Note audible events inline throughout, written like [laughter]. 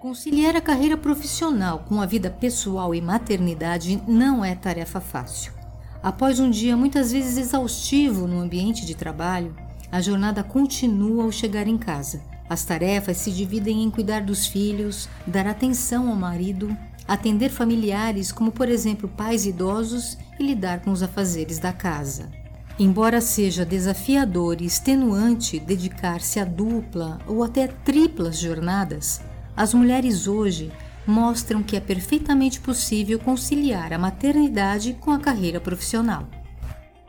Conciliar a carreira profissional com a vida pessoal e maternidade não é tarefa fácil. Após um dia muitas vezes exaustivo no ambiente de trabalho, a jornada continua ao chegar em casa. As tarefas se dividem em cuidar dos filhos, dar atenção ao marido, atender familiares, como por exemplo pais idosos, e lidar com os afazeres da casa. Embora seja desafiador e extenuante dedicar-se a dupla ou até triplas jornadas, as mulheres hoje mostram que é perfeitamente possível conciliar a maternidade com a carreira profissional.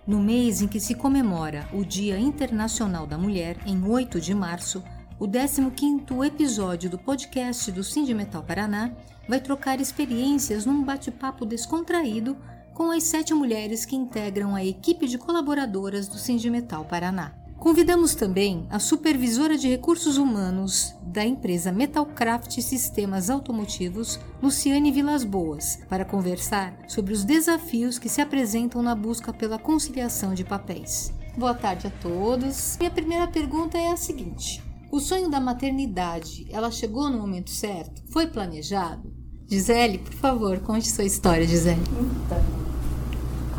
No mês em que se comemora o Dia Internacional da Mulher, em 8 de março, o 15º episódio do podcast do Metal Paraná vai trocar experiências num bate-papo descontraído com as sete mulheres que integram a equipe de colaboradoras do Metal Paraná. Convidamos também a supervisora de recursos humanos da empresa Metalcraft Sistemas Automotivos, Luciane Vilas Boas, para conversar sobre os desafios que se apresentam na busca pela conciliação de papéis. Boa tarde a todos. Minha primeira pergunta é a seguinte: o sonho da maternidade, ela chegou no momento certo? Foi planejado? Gisele, por favor, conte sua história, Gisele. Então,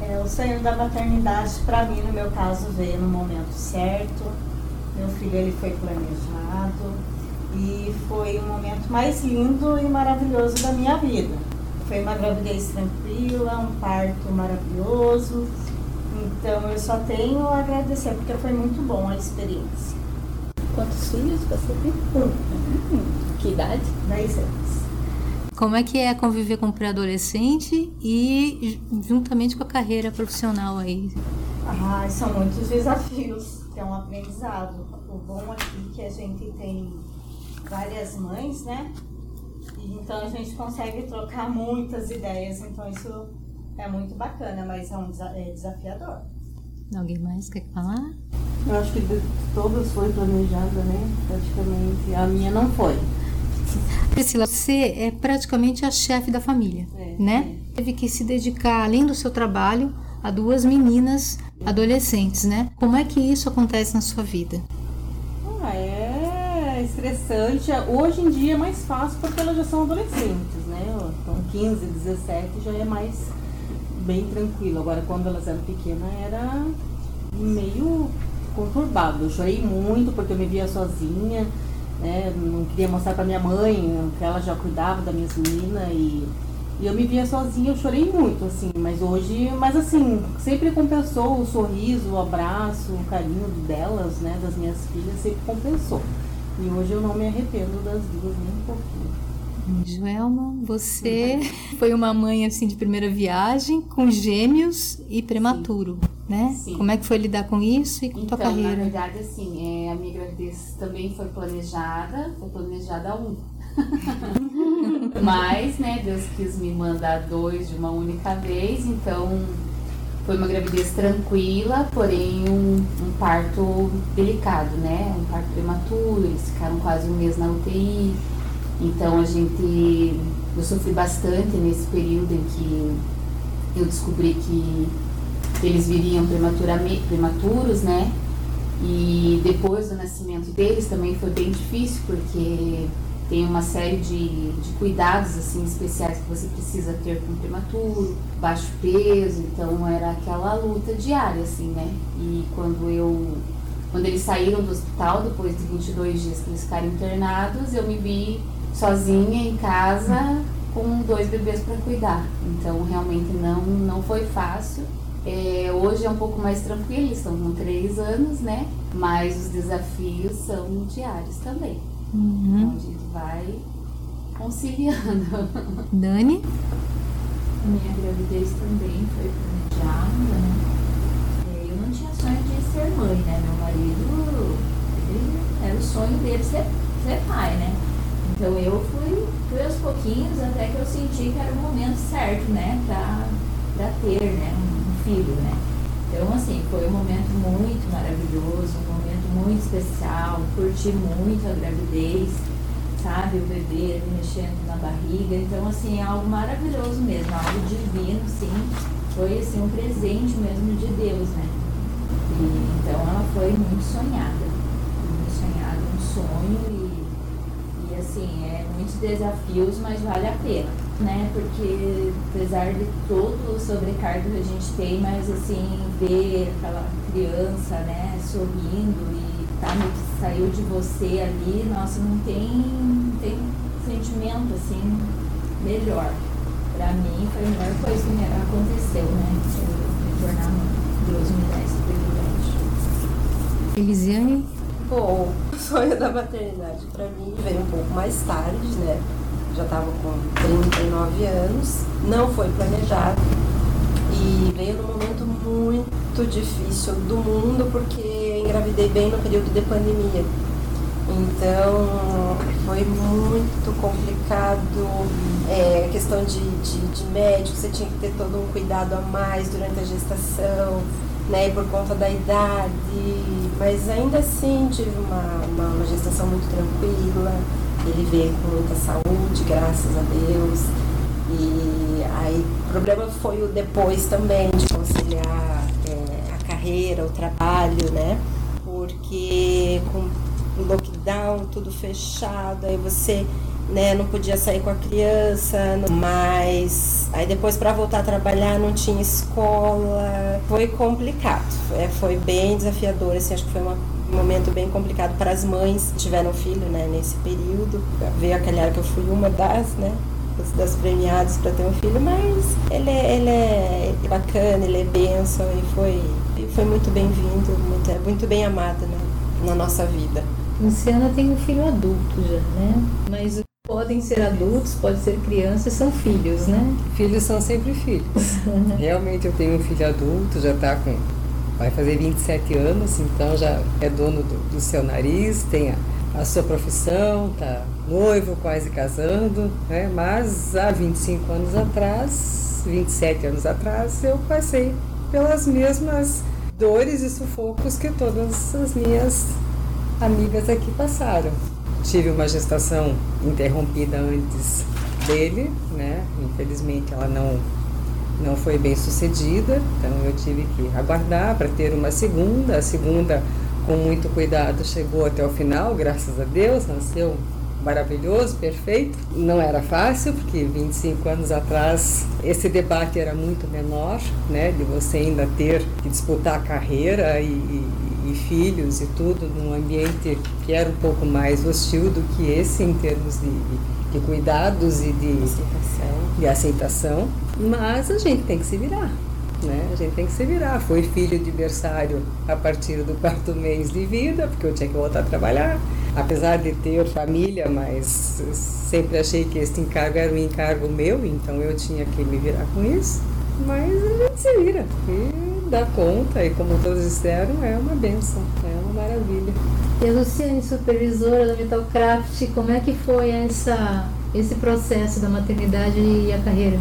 é, o sonho da maternidade, para mim, no meu caso, veio no momento certo. Meu filho ele foi planejado e foi o momento mais lindo e maravilhoso da minha vida. Foi uma gravidez tranquila, um parto maravilhoso. Então eu só tenho a agradecer porque foi muito bom a experiência. Quantos filhos você tem? Um. Que idade? Dez anos. Como é que é conviver com um pré-adolescente e juntamente com a carreira profissional aí? Ah, são muitos desafios, é um aprendizado. O bom aqui é que a gente tem várias mães, né? Então a gente consegue trocar muitas ideias, então isso é muito bacana, mas é um é desafiador. Alguém mais quer falar? Eu acho que de todas foi planejada, né? Praticamente. A minha não foi. Priscila, você é praticamente a chefe da família, é, né? É. Teve que se dedicar, além do seu trabalho, a duas meninas adolescentes, né? Como é que isso acontece na sua vida? Ah, é estressante. Hoje em dia é mais fácil porque elas já são adolescentes, né? Então 15, 17 já é mais bem tranquilo. Agora quando elas eram pequenas era meio conturbado. Eu chorei muito porque eu me via sozinha né? Não queria mostrar para minha mãe que ela já cuidava das minhas meninas e, e eu me via sozinha, eu chorei muito, assim, mas hoje, mas assim, sempre compensou o sorriso, o abraço, o carinho delas, né, das minhas filhas, sempre compensou. E hoje eu não me arrependo das duas nem um pouquinho. Joelma, você [laughs] foi uma mãe assim de primeira viagem, com gêmeos e prematuro. Sim né? Sim. Como é que foi lidar com isso e com então, tua carreira? Na verdade, assim, é, a minha gravidez também foi planejada, foi planejada um. [laughs] Mas, né, Deus quis me mandar dois de uma única vez, então foi uma gravidez tranquila, porém um, um parto delicado, né? Um parto prematuro, eles ficaram quase um mês na UTI. Então a gente. Eu sofri bastante nesse período em que eu descobri que eles viriam prematuros, né? E depois do nascimento deles também foi bem difícil, porque tem uma série de, de cuidados assim especiais que você precisa ter com o prematuro, baixo peso, então era aquela luta diária assim, né? E quando eu quando eles saíram do hospital depois de 22 dias que eles ficaram internados, eu me vi sozinha em casa com dois bebês para cuidar. Então realmente não não foi fácil. É, hoje é um pouco mais tranquilo, estão com três anos, né? Mas os desafios são diários também. Uhum. Então a gente vai conciliando. [laughs] Dani? Minha gravidez também foi planejada, né? É, eu não tinha sonho de ser mãe, né? Meu marido, ele, era o sonho dele ser, ser pai, né? Então eu fui, fui aos pouquinhos até que eu senti que era o momento certo, né? Pra, ter, né? filho, né? Então, assim, foi um momento muito maravilhoso, um momento muito especial, curti muito a gravidez, sabe? O bebê mexendo na barriga. Então, assim, é algo maravilhoso mesmo, algo divino, sim. Foi, assim, um presente mesmo de Deus, né? E, então, ela foi muito sonhada, muito sonhada, um sonho e assim, é muitos desafios, mas vale a pena, né? Porque apesar de todo o sobrecargo que a gente tem, mas assim, ver aquela criança, né, sorrindo e tá, saiu de você ali, nossa, não tem, tem sentimento assim melhor. Pra mim foi a melhor coisa que aconteceu, né? Eu me tornar. Deus me dá esse privilégio. Elisiane? O sonho da maternidade para mim veio um pouco mais tarde, né? Já estava com 39 anos, não foi planejado e veio num momento muito difícil do mundo porque engravidei bem no período de pandemia. Então foi muito complicado, é, questão de, de, de médico, você tinha que ter todo um cuidado a mais durante a gestação né, por conta da idade, mas ainda assim tive uma, uma, gestação muito tranquila, ele veio com muita saúde, graças a Deus. E aí o problema foi o depois também de conciliar é, a carreira, o trabalho, né? Porque com o lockdown, tudo fechado, aí você né? Não podia sair com a criança, mas aí depois para voltar a trabalhar não tinha escola. Foi complicado, é, foi bem desafiador, assim, acho que foi uma, um momento bem complicado para as mães que tiveram filho, né, nesse período. Veio a calhar que eu fui uma das, né? das premiadas para ter um filho, mas ele é, ele é bacana, ele é benção e foi, foi muito bem-vindo, muito, muito bem amado né, na nossa vida. Luciana tem um filho adulto já, né? Mas podem ser adultos, podem ser crianças, são filhos, né? Filhos são sempre filhos. [laughs] Realmente eu tenho um filho adulto, já está com. vai fazer 27 anos, então já é dono do, do seu nariz, tem a, a sua profissão, tá noivo, quase casando, né? Mas há 25 anos atrás, 27 anos atrás, eu passei pelas mesmas dores e sufocos que todas as minhas amigas aqui passaram tive uma gestação interrompida antes dele, né? Infelizmente ela não não foi bem sucedida, então eu tive que aguardar para ter uma segunda. A segunda, com muito cuidado, chegou até o final, graças a Deus, nasceu maravilhoso, perfeito. Não era fácil, porque 25 anos atrás esse debate era muito menor, né? De você ainda ter que disputar a carreira e, e filhos e tudo num ambiente que era um pouco mais hostil do que esse em termos de, de cuidados e de aceitação. de aceitação. Mas a gente tem que se virar. Né? A gente tem que se virar. Foi filho de berçário a partir do quarto mês de vida, porque eu tinha que voltar a trabalhar. Apesar de ter família, mas sempre achei que esse encargo era um encargo meu, então eu tinha que me virar com isso. Mas a gente se vira. E dá conta e como todos disseram, é uma benção, é uma maravilha. E a Luciane, supervisora da Metalcraft, como é que foi essa, esse processo da maternidade e a carreira?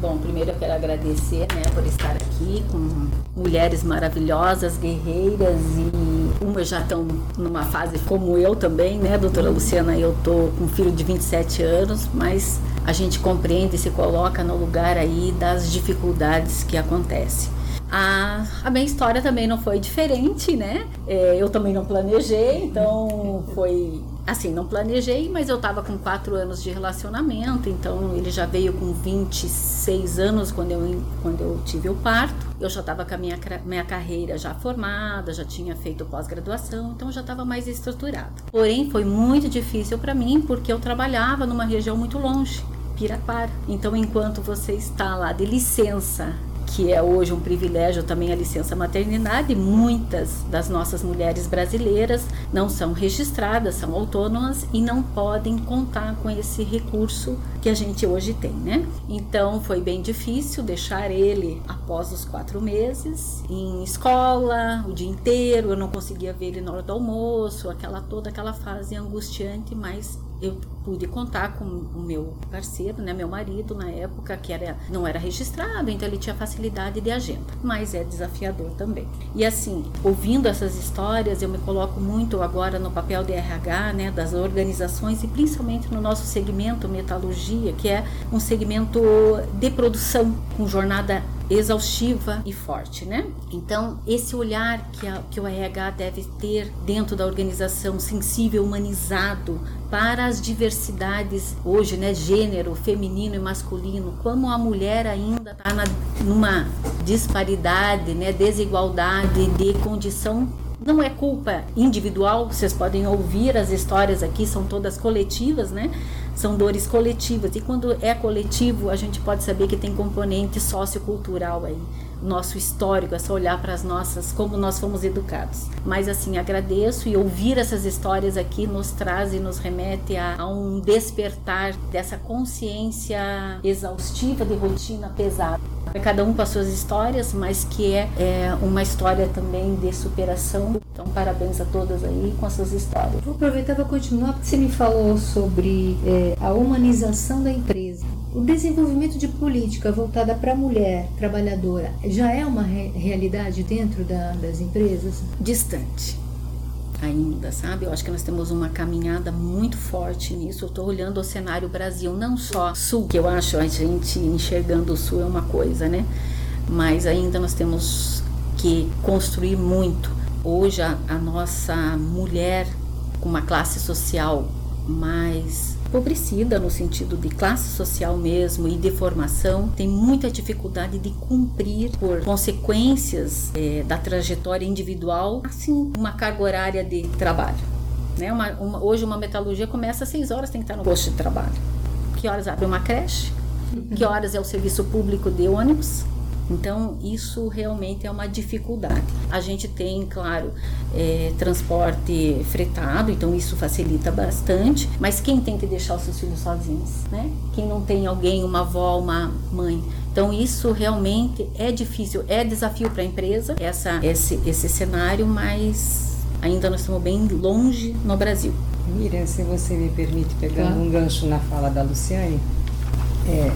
Bom, primeiro eu quero agradecer né, por estar aqui com mulheres maravilhosas, guerreiras e umas já estão numa fase como eu também, né, doutora Luciana? Eu tô com um filho de 27 anos, mas a gente compreende e se coloca no lugar aí das dificuldades que acontecem. A, a minha história também não foi diferente, né? É, eu também não planejei, então foi assim, não planejei, mas eu tava com quatro anos de relacionamento, então ele já veio com 26 anos quando eu, quando eu tive o parto. Eu já tava com a minha, minha carreira já formada, já tinha feito pós-graduação, então já estava mais estruturado. Porém, foi muito difícil para mim porque eu trabalhava numa região muito longe. Piraquara. Então, enquanto você está lá de licença que é hoje um privilégio também a licença maternidade, muitas das nossas mulheres brasileiras não são registradas, são autônomas e não podem contar com esse recurso que a gente hoje tem, né? Então foi bem difícil deixar ele após os quatro meses em escola o dia inteiro, eu não conseguia ver ele na hora do almoço, aquela toda aquela fase angustiante, mas eu pude contar com o meu parceiro, né, meu marido na época, que era, não era registrado, então ele tinha facilidade de agenda, mas é desafiador também. E assim, ouvindo essas histórias, eu me coloco muito agora no papel de RH, né, das organizações e principalmente no nosso segmento metalurgia, que é um segmento de produção com jornada exaustiva e forte, né? Então, esse olhar que, a, que o RH deve ter dentro da organização, sensível, humanizado, para as diversidades hoje, né, gênero, feminino e masculino, como a mulher ainda está numa disparidade, né, desigualdade de condição não é culpa individual, vocês podem ouvir as histórias aqui, são todas coletivas, né? São dores coletivas. E quando é coletivo, a gente pode saber que tem componente sociocultural aí nosso histórico, é só olhar para as nossas, como nós fomos educados. Mas assim, agradeço e ouvir essas histórias aqui nos traz e nos remete a, a um despertar dessa consciência exaustiva de rotina pesada. Cada um com as suas histórias, mas que é, é uma história também de superação. Então, parabéns a todas aí com as suas histórias. Vou aproveitar para continuar, porque você me falou sobre é, a humanização da empresa. O desenvolvimento de política voltada para a mulher trabalhadora já é uma re realidade dentro da, das empresas? Distante ainda, sabe? Eu acho que nós temos uma caminhada muito forte nisso. Eu estou olhando o cenário Brasil, não só Sul, que eu acho a gente enxergando o Sul é uma coisa, né? Mas ainda nós temos que construir muito. Hoje a, a nossa mulher com uma classe social mais empobrecida no sentido de classe social mesmo e de formação, tem muita dificuldade de cumprir por consequências é, da trajetória individual, assim, uma carga horária de trabalho. Né? Uma, uma, hoje uma metalurgia começa às 6 horas, tem que estar no posto de trabalho. Que horas abre uma creche? Que horas é o serviço público de ônibus? Então, isso realmente é uma dificuldade. A gente tem, claro, é, transporte fretado, então isso facilita bastante, mas quem tem que deixar os seus filhos sozinhos, né? Quem não tem alguém, uma avó, uma mãe. Então, isso realmente é difícil, é desafio para a empresa, essa, esse, esse cenário, mas ainda nós estamos bem longe no Brasil. Miriam, se você me permite, pegando um gancho na fala da Luciane, é,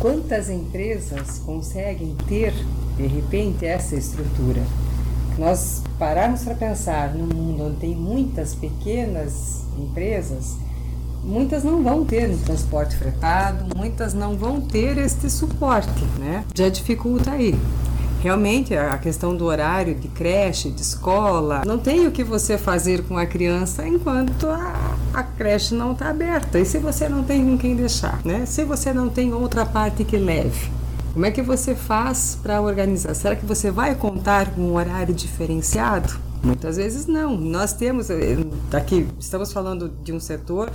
Quantas empresas conseguem ter, de repente, essa estrutura? Nós pararmos para pensar num mundo onde tem muitas pequenas empresas, muitas não vão ter um transporte fretado, muitas não vão ter este suporte, né? Já dificulta aí. Realmente, a questão do horário de creche, de escola, não tem o que você fazer com a criança enquanto a, a creche não está aberta. E se você não tem com quem deixar, né? Se você não tem outra parte que leve, como é que você faz para organizar? Será que você vai contar com um horário diferenciado? Muitas vezes não. Nós temos, eh, aqui estamos falando de um setor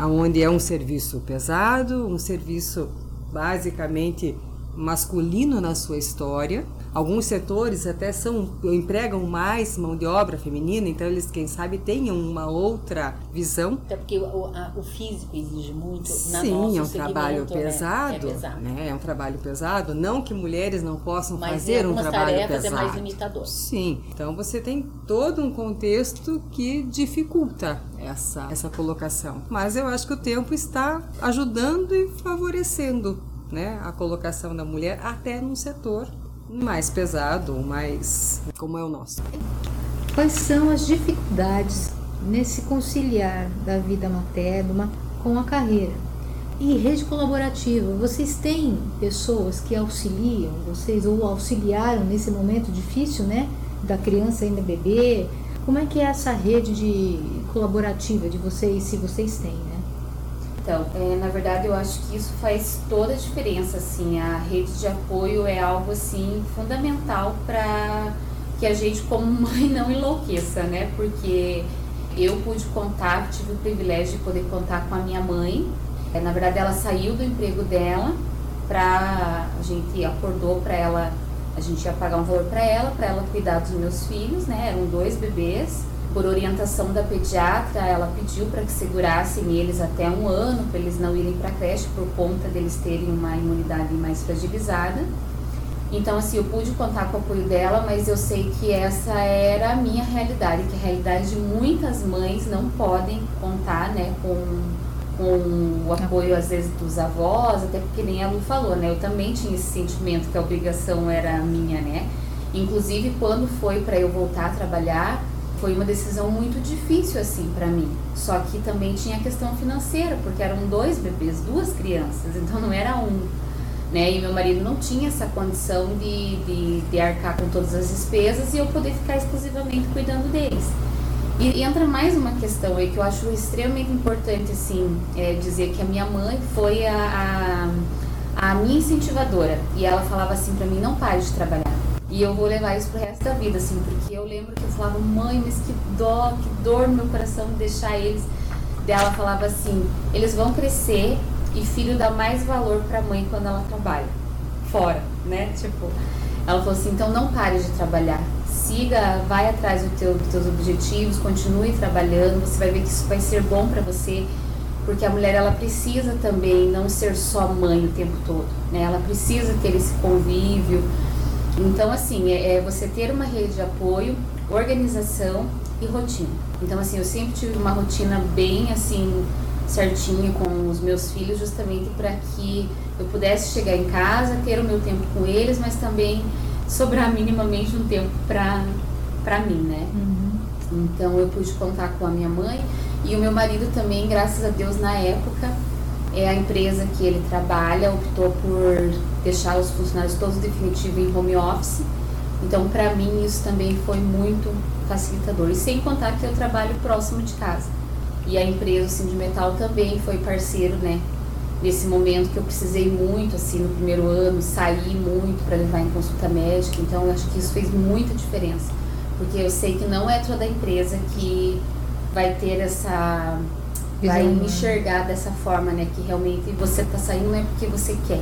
onde é um serviço pesado, um serviço basicamente masculino na sua história, Alguns setores até são empregam mais mão de obra feminina, então eles, quem sabe, tenham uma outra visão. Até porque o, a, o físico exige muito. Sim, é um trabalho pesado, né? É pesado. Né? É um trabalho pesado. Não que mulheres não possam Mas fazer um trabalho pesado. é mais limitador. Sim. Então você tem todo um contexto que dificulta essa, essa colocação. Mas eu acho que o tempo está ajudando e favorecendo né, a colocação da mulher até num setor mais pesado, mais como é o nosso. Quais são as dificuldades nesse conciliar da vida materna com a carreira? E rede colaborativa, vocês têm pessoas que auxiliam vocês ou auxiliaram nesse momento difícil, né? Da criança ainda bebê. Como é que é essa rede de colaborativa de vocês, se vocês têm, né? Então, é, na verdade, eu acho que isso faz toda a diferença, assim, a rede de apoio é algo, assim, fundamental para que a gente, como mãe, não enlouqueça, né? Porque eu pude contar, tive o privilégio de poder contar com a minha mãe. É, na verdade, ela saiu do emprego dela para a gente acordou para ela, a gente ia pagar um valor para ela, para ela cuidar dos meus filhos, né? Eram dois bebês por orientação da pediatra, ela pediu para que segurassem eles até um ano, para eles não irem para a creche, por conta deles terem uma imunidade mais fragilizada. Então, assim, eu pude contar com o apoio dela, mas eu sei que essa era a minha realidade, que a realidade de muitas mães não podem contar, né, com, com o apoio, às vezes, dos avós, até porque nem a Lu falou, né, eu também tinha esse sentimento que a obrigação era minha, né. Inclusive, quando foi para eu voltar a trabalhar, foi uma decisão muito difícil assim para mim. Só que também tinha a questão financeira, porque eram dois bebês, duas crianças, então não era um. né? E meu marido não tinha essa condição de, de, de arcar com todas as despesas e eu poder ficar exclusivamente cuidando deles. E, e entra mais uma questão aí que eu acho extremamente importante, assim, é, dizer que a minha mãe foi a, a, a minha incentivadora. E ela falava assim para mim, não pare de trabalhar. E eu vou levar isso pro resto da vida, assim, porque eu lembro que eu falava, mãe, mas que dó, que dor no meu coração de deixar eles. Dela falava assim, eles vão crescer e filho dá mais valor para a mãe quando ela trabalha fora, né? Tipo, ela falou assim, então não pare de trabalhar, siga, vai atrás do teu, dos teus objetivos, continue trabalhando, você vai ver que isso vai ser bom para você, porque a mulher ela precisa também não ser só mãe o tempo todo, né? Ela precisa ter esse convívio. Então assim, é, é você ter uma rede de apoio, organização e rotina. Então assim, eu sempre tive uma rotina bem assim certinho com os meus filhos, justamente para que eu pudesse chegar em casa, ter o meu tempo com eles, mas também sobrar minimamente um tempo para para mim, né? Uhum. Então eu pude contar com a minha mãe e o meu marido também, graças a Deus, na época, é a empresa que ele trabalha optou por deixar os funcionários todos definitivos em home office. Então, para mim, isso também foi muito facilitador. E sem contar que eu trabalho próximo de casa. E a empresa, assim, de metal também foi parceiro, né? Nesse momento que eu precisei muito, assim, no primeiro ano, sair muito para levar em consulta médica. Então, acho que isso fez muita diferença. Porque eu sei que não é toda empresa que vai ter essa. vai me enxergar dessa forma, né? Que realmente você tá saindo não é porque você quer,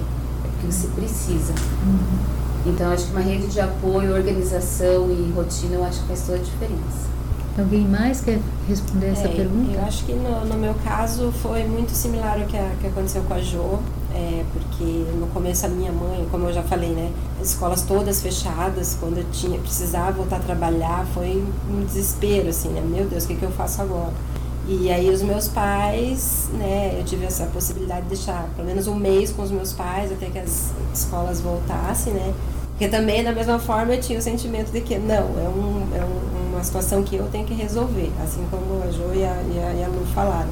porque você precisa. Uhum. Então, acho que uma rede de apoio, organização e rotina, eu acho que faz toda a diferença. Alguém mais quer responder essa é, pergunta? Eu acho que no, no, meu caso foi muito similar ao que, a, que aconteceu com a Jo, é, porque no começo a minha mãe, como eu já falei, né, as escolas todas fechadas, quando eu tinha precisava voltar a trabalhar, foi um desespero, assim, né, meu Deus, o que, que eu faço agora? E aí os meus pais, né, eu tive essa possibilidade de deixar pelo menos um mês com os meus pais até que as escolas voltassem, né, porque também, da mesma forma, eu tinha o sentimento de que, não, é, um, é um, uma situação que eu tenho que resolver, assim como a Jo e a, e a, e a Lu falaram.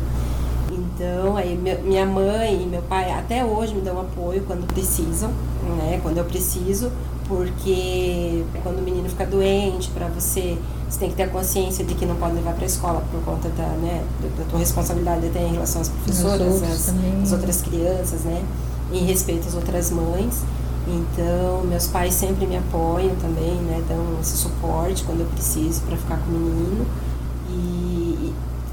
Então, aí minha mãe e meu pai até hoje me dão apoio quando precisam, né? Quando eu preciso, porque quando o menino fica doente, para você, você tem que ter a consciência de que não pode levar para a escola por conta da, né, da tua responsabilidade até em relação às professoras, às, às outras crianças, né? Em respeito às outras mães. Então, meus pais sempre me apoiam também, né? Dão esse suporte quando eu preciso para ficar com o menino. E,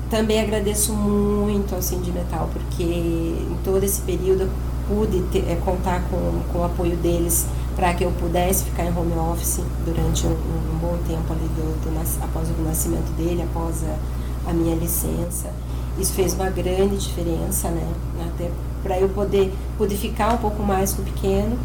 também agradeço muito ao Metal porque em todo esse período eu pude ter, é, contar com, com o apoio deles para que eu pudesse ficar em home office durante um, um bom tempo ali do, do, após o nascimento dele, após a, a minha licença. Isso fez uma grande diferença, né? Até para eu poder, poder ficar um pouco mais com o pequeno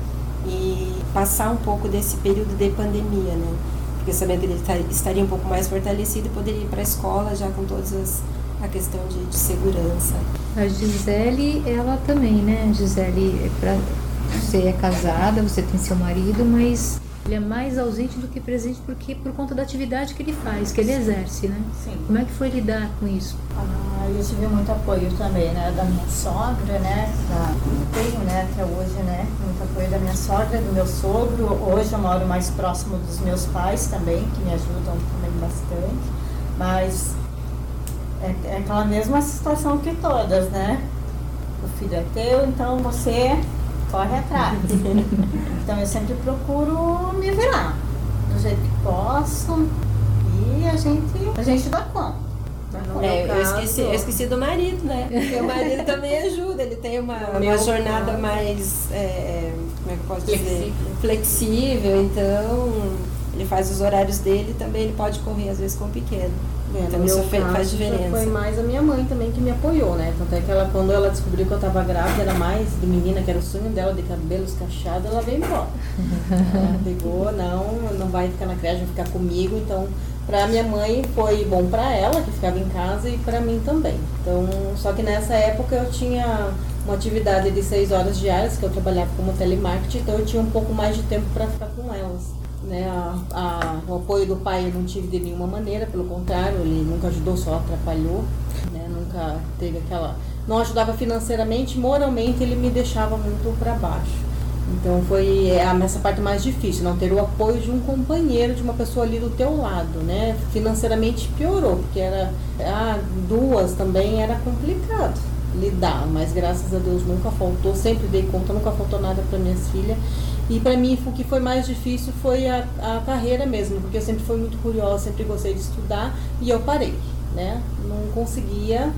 e passar um pouco desse período de pandemia, né? Porque sabendo que ele tá, estaria um pouco mais fortalecido poderia ir para a escola já com todas as a questão de, de, segurança. A Gisele, ela também, né? Gisele, pra, você é casada, você tem seu marido, mas ele é mais ausente do que presente porque por conta da atividade que ele faz, que ele exerce, né? Sim. Como é que foi lidar com isso? Ah, eu tive muito apoio também, né, da minha sogra, né, da, tenho, né, até hoje, né, muito apoio da minha sogra, do meu sogro. Hoje eu moro mais próximo dos meus pais também, que me ajudam também bastante. Mas é, é aquela mesma situação que todas, né? O filho é teu, então você corre atrás. [laughs] então eu sempre procuro me virar do jeito que posso e a gente, a gente dá conta. É, eu, esqueci, eu esqueci do marido, né? Porque o marido também ajuda, ele tem uma, uma jornada mais, é, como é que eu posso Flexível. dizer? Flexível, então ele faz os horários dele e também ele pode correr às vezes com o pequeno. É, então isso faz diferença. Foi mais a minha mãe também que me apoiou, né? Tanto é que ela, quando ela descobriu que eu estava grávida, era mais de menina, que era o sonho dela, de cabelos cacheados, ela veio embora. [laughs] ela pegou, não, não vai ficar na creche, vai ficar comigo. Então, para minha mãe foi bom para ela, que ficava em casa, e para mim também. Então, só que nessa época eu tinha uma atividade de seis horas diárias, que eu trabalhava como telemarketing, então eu tinha um pouco mais de tempo para ficar com elas. Né, a, a, o apoio do pai eu não tive de nenhuma maneira, pelo contrário, ele nunca ajudou, só atrapalhou, né, nunca teve aquela. Não ajudava financeiramente, moralmente ele me deixava muito para baixo. Então foi é, essa parte mais difícil, não ter o apoio de um companheiro, de uma pessoa ali do teu lado, né? Financeiramente piorou, porque era ah, duas também era complicado lidar, mas graças a Deus nunca faltou, sempre dei conta, nunca faltou nada para minhas filhas. E para mim o que foi mais difícil foi a, a carreira mesmo, porque eu sempre fui muito curiosa, sempre gostei de estudar e eu parei, né? Não conseguia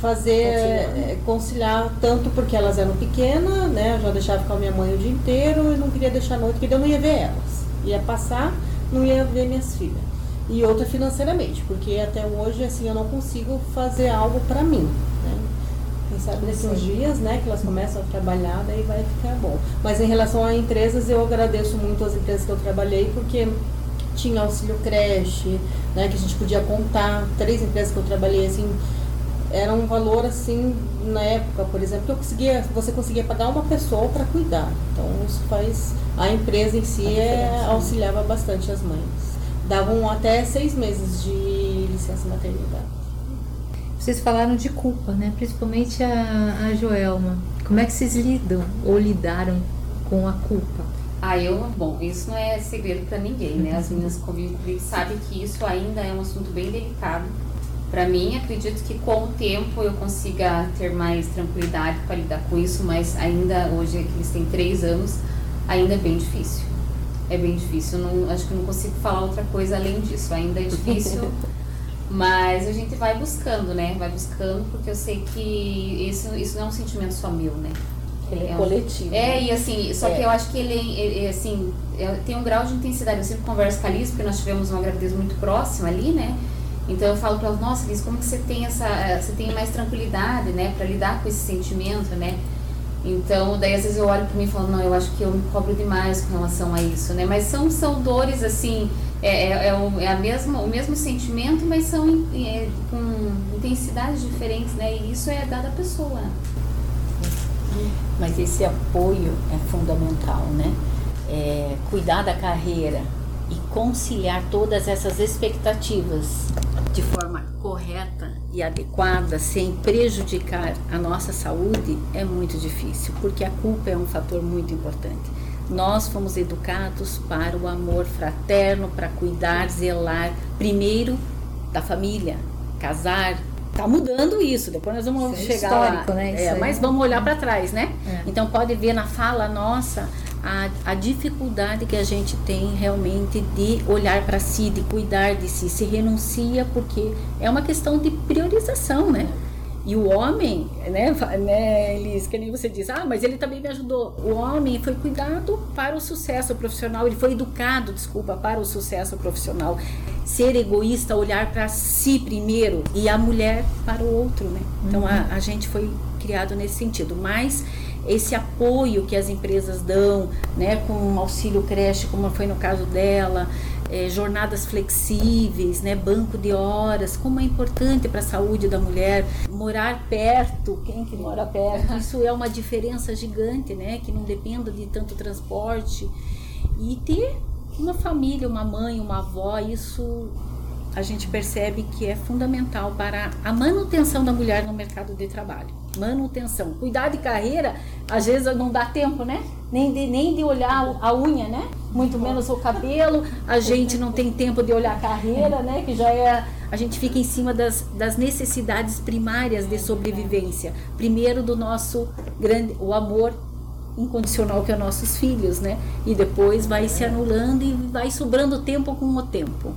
fazer é, conciliar tanto porque elas eram pequenas, né? Eu já deixava com a minha mãe o dia inteiro e não queria deixar a noite, porque eu não ia ver elas. Ia passar, não ia ver minhas filhas. E outra financeiramente, porque até hoje assim eu não consigo fazer algo para mim, né? Quem sabe nesses dias, né, que elas começam a trabalhar, daí vai ficar bom. Mas em relação a empresas, eu agradeço muito as empresas que eu trabalhei, porque tinha auxílio creche, né, que a gente podia contar. Três empresas que eu trabalhei, assim, era um valor assim na época, por exemplo, que eu conseguia, você conseguia pagar uma pessoa para cuidar. Então isso faz a empresa em si é, auxiliava bastante as mães. Davam até seis meses de licença maternidade. Vocês falaram de culpa, né? Principalmente a, a Joelma. Como é que vocês lidam ou lidaram com a culpa? Ah, eu, bom, isso não é segredo para ninguém, né? As meninas convivem sabem que isso ainda é um assunto bem delicado para mim, acredito que com o tempo eu consiga ter mais tranquilidade para lidar com isso, mas ainda hoje, que eles têm três anos, ainda é bem difícil. É bem difícil. Eu não, acho que eu não consigo falar outra coisa além disso. Ainda é difícil, [laughs] mas a gente vai buscando, né? Vai buscando, porque eu sei que isso, isso não é um sentimento só meu, né? Ele é, é coletivo. É, e assim, só é. que eu acho que ele, assim, é, tem um grau de intensidade. Eu sempre converso com a Liz, porque nós tivemos uma gravidez muito próxima ali, né? Então eu falo para elas, nossa, Liz, como que você tem essa, você tem mais tranquilidade, né, para lidar com esse sentimento, né? Então, daí às vezes eu olho para mim e falo, não, eu acho que eu me cobro demais com relação a isso, né? Mas são, são dores, assim, é, é, é, o, é a mesma, o mesmo sentimento, mas são é, com intensidades diferentes, né? E isso é dado à pessoa. Mas esse apoio é fundamental, né? É, cuidar da carreira, e conciliar todas essas expectativas de forma correta e adequada, sem prejudicar a nossa saúde, é muito difícil, porque a culpa é um fator muito importante. Nós fomos educados para o amor fraterno, para cuidar, zelar, primeiro da família, casar. Tá mudando isso, depois nós vamos isso é chegar histórico, lá. Né? É, mas vamos olhar para trás, né? É. Então pode ver na fala nossa a, a dificuldade que a gente tem realmente de olhar para si, de cuidar de si, se renuncia porque é uma questão de priorização, né? E o homem, né, né, Elis, que nem você diz, ah, mas ele também me ajudou. O homem foi cuidado para o sucesso profissional, ele foi educado, desculpa, para o sucesso profissional. Ser egoísta, olhar para si primeiro e a mulher para o outro, né? Então uhum. a, a gente foi criado nesse sentido. Mas esse apoio que as empresas dão, né, com auxílio creche, como foi no caso dela, é, jornadas flexíveis, né, banco de horas, como é importante para a saúde da mulher morar perto, quem que mora perto, [laughs] isso é uma diferença gigante, né, que não dependa de tanto transporte e ter uma família, uma mãe, uma avó, isso a gente percebe que é fundamental para a manutenção da mulher no mercado de trabalho. Manutenção. Cuidar de carreira, às vezes não dá tempo, né? Nem de, nem de olhar a unha, né? Muito menos o cabelo. A gente não tem tempo de olhar a carreira, né? Que já é. A gente fica em cima das, das necessidades primárias de sobrevivência. Primeiro do nosso grande. o amor incondicional que é nossos filhos, né? E depois vai se anulando e vai sobrando tempo com o tempo.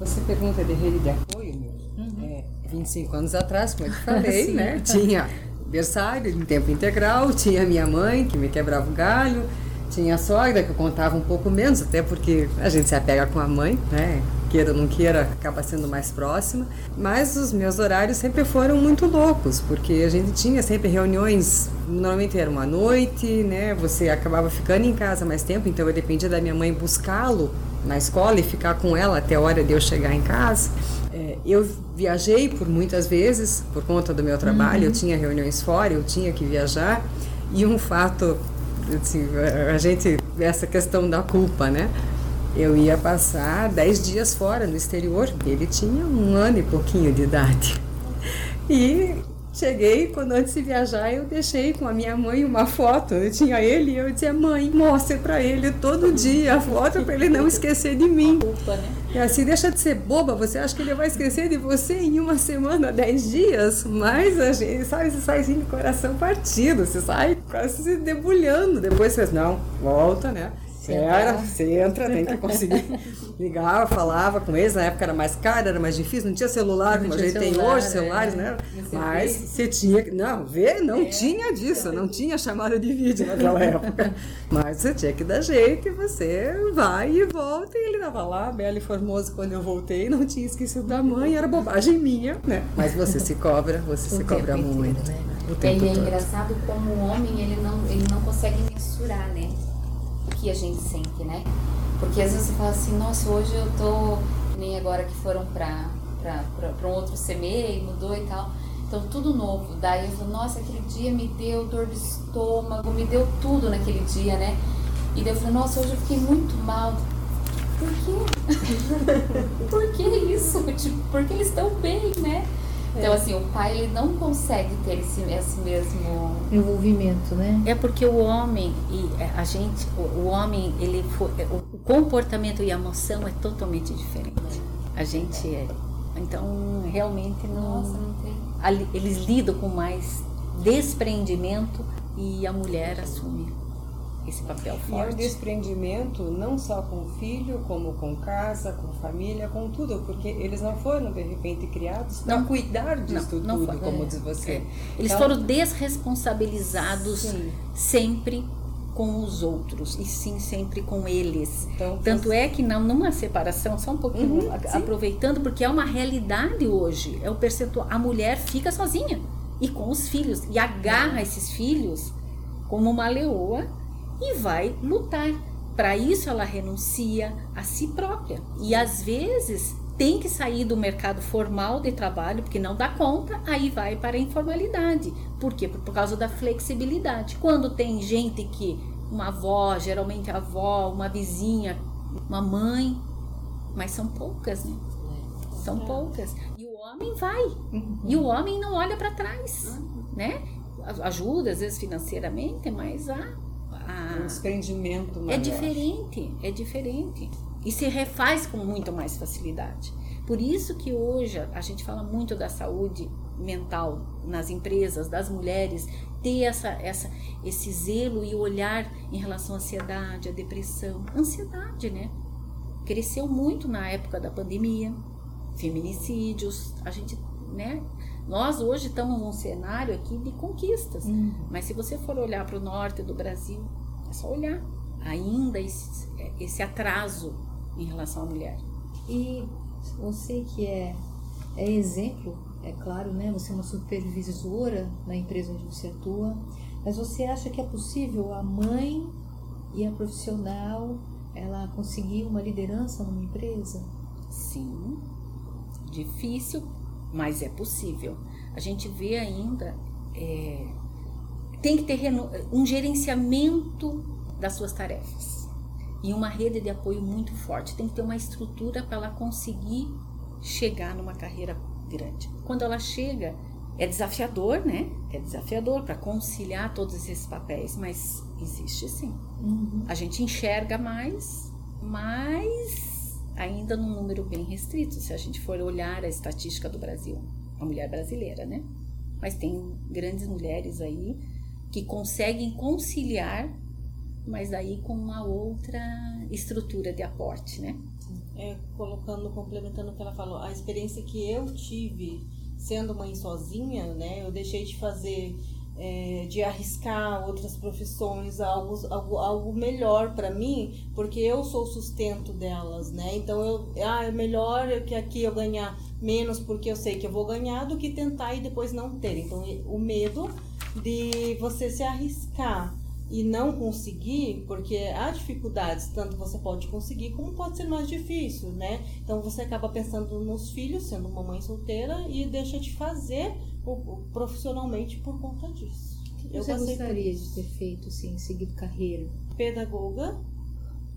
Você pergunta de rede de apoio, meu? Uhum. É, 25 anos atrás, como eu te falei, [laughs] né? Tinha berçário em tempo integral, tinha minha mãe que me quebrava o galho, tinha a sogra que eu contava um pouco menos, até porque a gente se apega com a mãe, né? Queira ou não queira, acaba sendo mais próxima. Mas os meus horários sempre foram muito loucos, porque a gente tinha sempre reuniões, normalmente era uma noite, né? Você acabava ficando em casa mais tempo, então eu dependia da minha mãe buscá-lo na escola e ficar com ela até a hora de eu chegar em casa. É, eu viajei por muitas vezes por conta do meu trabalho, uhum. eu tinha reuniões fora, eu tinha que viajar. E um fato, assim, a gente, essa questão da culpa, né? Eu ia passar dez dias fora no exterior, ele tinha um ano e pouquinho de idade. E Cheguei, quando antes de viajar, eu deixei com a minha mãe uma foto. Eu tinha ele e eu dizia, mãe, mostre para ele todo dia a foto para ele não esquecer de mim. Culpa, né? E assim, deixa de ser boba, você acha que ele vai esquecer de você em uma semana, dez dias? Mas a gente, sabe, você sai assim de coração partido, você sai quase se debulhando. Depois você, não, volta, né? Era, você entra, tem que conseguir. [laughs] Ligava, falava com eles, na época era mais caro, era mais difícil, não tinha celular Não como a gente tem hoje, celulares, é. né? Mas você tinha que. Não, ver, não tinha disso, não tinha chamada de vídeo naquela [laughs] época. Mas você tinha que dar jeito e você vai e volta. E ele tava lá, belo e formoso, quando eu voltei, não tinha esquecido da mãe, era bobagem minha, né? Mas você se cobra, você O se cobra inteiro, muito. né? O tempo Ele é todo. engraçado como o homem ele não, ele não consegue mensurar, né? Que a gente sente, né? Porque às vezes você fala assim, nossa, hoje eu tô. Nem agora que foram pra, pra, pra, pra um outro CME, mudou e tal. Então tudo novo. Daí eu falo, nossa, aquele dia me deu dor de estômago, me deu tudo naquele dia, né? E daí eu falei, nossa, hoje eu fiquei muito mal. Por quê? [laughs] Por que isso? [laughs] Tipo, porque eles estão bem, né? Então, assim, o pai ele não consegue ter esse, esse mesmo. Envolvimento, né? É porque o homem e é, a gente, o, o homem, ele foi, é, o comportamento e a emoção é totalmente diferente. A gente é. Então, realmente não. Nossa, não tem. ali- eles lidam com mais desprendimento e a mulher assume esse papel E é um forte. desprendimento não só com o filho, como com casa, com família, com tudo, porque eles não foram de repente criados para Não. cuidar disso Não, não tudo, foi. como É, diz você. é. Eles Então, foram desresponsabilizados Sim. sempre com os outros e sim sempre com eles. Então, Tanto é que na, numa separação, só um pouquinho Uhum, a- aproveitando, porque é uma realidade hoje, é o percentual. A mulher fica sozinha e com os filhos e agarra esses filhos como uma leoa e vai lutar. Para isso ela renuncia a si própria e às vezes tem que sair do mercado formal de trabalho porque não dá conta, aí vai para a informalidade. Por quê? Por, causa da flexibilidade. Quando tem gente que uma avó, geralmente a avó, uma vizinha, uma mãe, mas são poucas, né? São poucas. E o homem vai. E o homem não olha para trás, né? Ajuda às vezes financeiramente, mas a, a- um desprendimento é maior. diferente, é diferente. E se refaz com muito mais facilidade. Por isso que hoje a gente fala muito da saúde mental nas empresas, das mulheres, ter essa, essa, esse zelo e olhar em relação à ansiedade, à depressão. Ansiedade, né? Cresceu muito na época da pandemia, feminicídios, a gente, né? Nós hoje estamos num cenário aqui de conquistas. Mas se você for olhar para o norte do Brasil, é só olhar. Ainda esse, esse atraso em relação à mulher. E você que é, é exemplo, é claro, né? Você é uma supervisora na empresa onde você atua, mas você acha que é possível a mãe e a profissional ela conseguir uma liderança numa empresa? Sim, difícil, mas é possível. A gente vê ainda. é, tem que ter um gerenciamento das suas tarefas e uma rede de apoio muito forte. Tem que ter uma estrutura para ela conseguir chegar numa carreira grande. Quando ela chega, é desafiador, né? É desafiador para conciliar todos esses papéis, mas existe sim. A gente enxerga mais, mas ainda num número bem restrito, se a gente for olhar a estatística do Brasil, a mulher brasileira, né? Mas tem grandes mulheres aí que conseguem conciliar, mas aí com uma outra estrutura de aporte, né? é, colocando, complementando o que ela falou, a experiência que eu tive sendo mãe sozinha, né? Eu deixei de fazer, é, de arriscar outras profissões, algo, algo, algo melhor para mim, porque eu sou o sustento delas, né? Então eu, ah, é melhor que aqui eu ganhar menos porque eu sei que eu vou ganhar do que tentar e depois não ter. Então o medo de você se arriscar e não conseguir, porque há dificuldades, tanto você pode conseguir como pode ser mais difícil, né? Então você acaba pensando nos filhos, sendo uma mãe solteira, e deixa de fazer profissionalmente por conta disso. O que Eu você gostaria de ter feito, assim, seguido carreira? Pedagoga,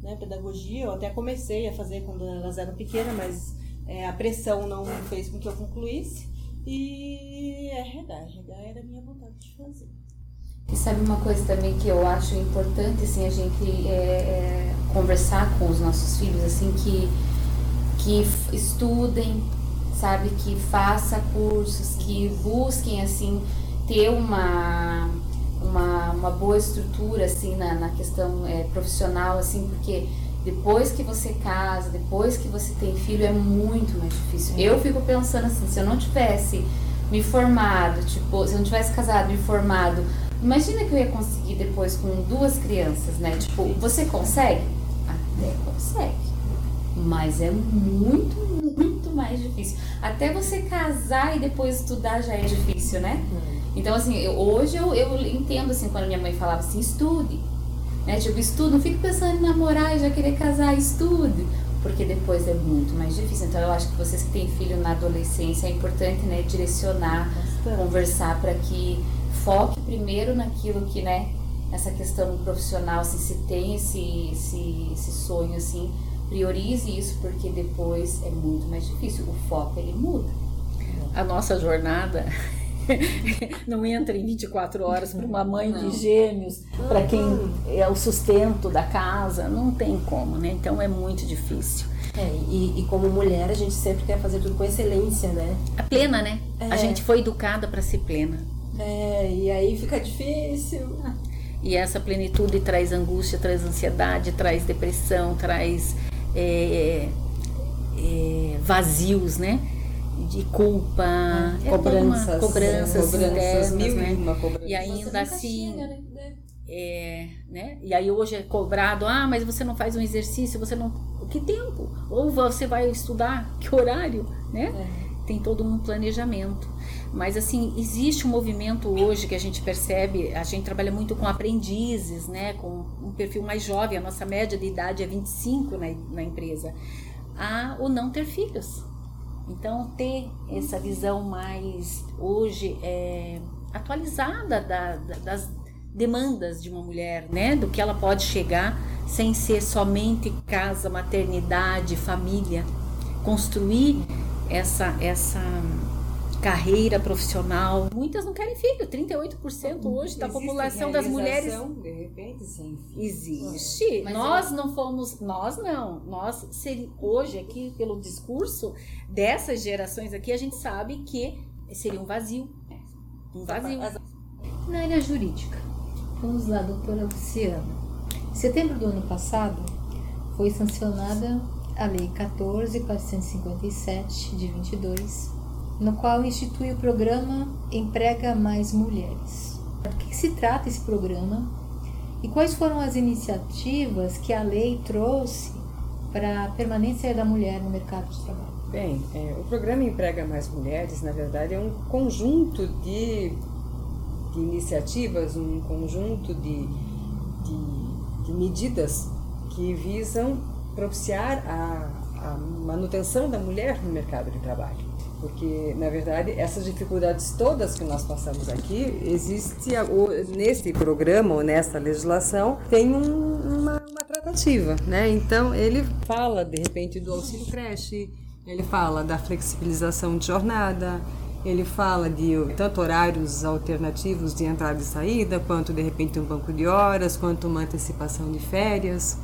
né? Pedagogia, eu até comecei a fazer quando elas eram pequenas, mas é, a pressão não fez com que eu concluísse. e é regar. Regar era a minha vontade de fazer. E sabe uma coisa também que eu acho importante, assim, a gente é, é, conversar com os nossos filhos, assim, que, que estudem, sabe, que faça cursos, que busquem, assim, ter uma, uma, uma boa estrutura, assim, na, na questão é, profissional, assim, porque depois que você casa, depois que você tem filho, é muito mais difícil. Eu fico pensando assim, se eu não tivesse me formado, tipo, se eu não tivesse casado, me formado, imagina que eu ia conseguir depois com duas crianças, né? Tipo, você consegue? Até consegue. Mas é muito, muito mais difícil. Até você casar e depois estudar já é difícil, né? Então, assim, eu- hoje eu, eu entendo, assim, quando minha mãe falava assim, estude. Né? Tipo, estude, não fique pensando em namorar e já querer casar, estude. Porque depois é muito mais difícil. Então, eu acho que vocês que têm filho na adolescência, é importante, né, direcionar, conversar para que foque primeiro naquilo que, né, essa questão profissional, assim, se tem esse, esse, esse sonho, assim, priorize isso, porque depois é muito mais difícil. O foco, ele muda. a nossa jornada [laughs] não entra em 24 horas para uma mãe de gêmeos, para quem é o sustento da casa, não tem como, né? Então é muito difícil. É, e, e como mulher, a gente sempre quer fazer tudo com excelência, né? A plena, né? A É. gente foi educada para ser plena. É, e aí fica difícil. E essa plenitude traz angústia, traz ansiedade, traz depressão, traz é, é, vazios, né? De culpa, é toda uma- Cobranças. cobranças, cobranças internas, mil né? e uma cobranças. E ainda assim, chega, né? é, né? E aí hoje é cobrado, ah, mas você não faz um exercício, você não. Que tempo? Ou você vai estudar? Que horário? Né? Tem todo um planejamento. Mas assim, existe um movimento hoje que a gente percebe, a gente trabalha muito com aprendizes, né? Com um perfil mais jovem, a nossa média de idade é 25 na, na empresa. A o não ter filhos. Então, ter essa visão mais hoje é, atualizada da- da- das demandas de uma mulher, né? Do que ela pode chegar sem ser somente casa, maternidade, família. Construir essa, essa carreira profissional. Muitas não querem filho, 38% hoje da população das mulheres De repente, sem filho. Existe. Mas nós não fomos, nós não. Nós seri- hoje aqui pelo discurso dessas gerações aqui a gente sabe que seria um vazio, um vazio. Na área jurídica, vamos lá, doutora Luciana. Em setembro do ano passado, foi sancionada a Lei 14.457, de 22, no qual institui o programa Emprega Mais Mulheres. Do que se trata esse programa e quais foram as iniciativas que a lei trouxe para a permanência da mulher no mercado de trabalho? Bem, é, o programa Emprega Mais Mulheres, na verdade, é um conjunto de, de iniciativas, um conjunto de, de, de medidas que visam propiciar a, a manutenção da mulher no mercado de trabalho. Porque, na verdade, essas dificuldades todas que nós passamos aqui, existe nesse programa ou nessa legislação, tem um- uma, uma tratativa, né? Então, ele fala, de repente, do auxílio creche, ele fala da flexibilização de jornada, ele fala de tanto horários alternativos de entrada e saída, quanto de repente um banco de horas, quanto uma antecipação de férias,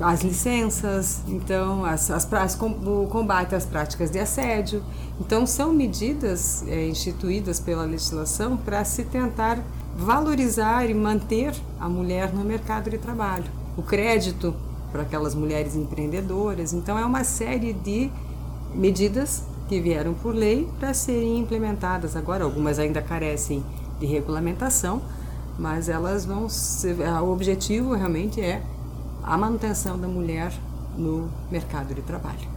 as licenças, então as, as, as o combate às práticas de assédio. Então são medidas é, instituídas pela legislação para se tentar valorizar e manter a mulher no mercado de trabalho. O crédito para aquelas mulheres empreendedoras. Então é uma série de medidas que vieram por lei para serem implementadas. Agora, algumas ainda carecem de regulamentação, mas elas vão ser, o objetivo realmente é a manutenção da mulher no mercado de trabalho.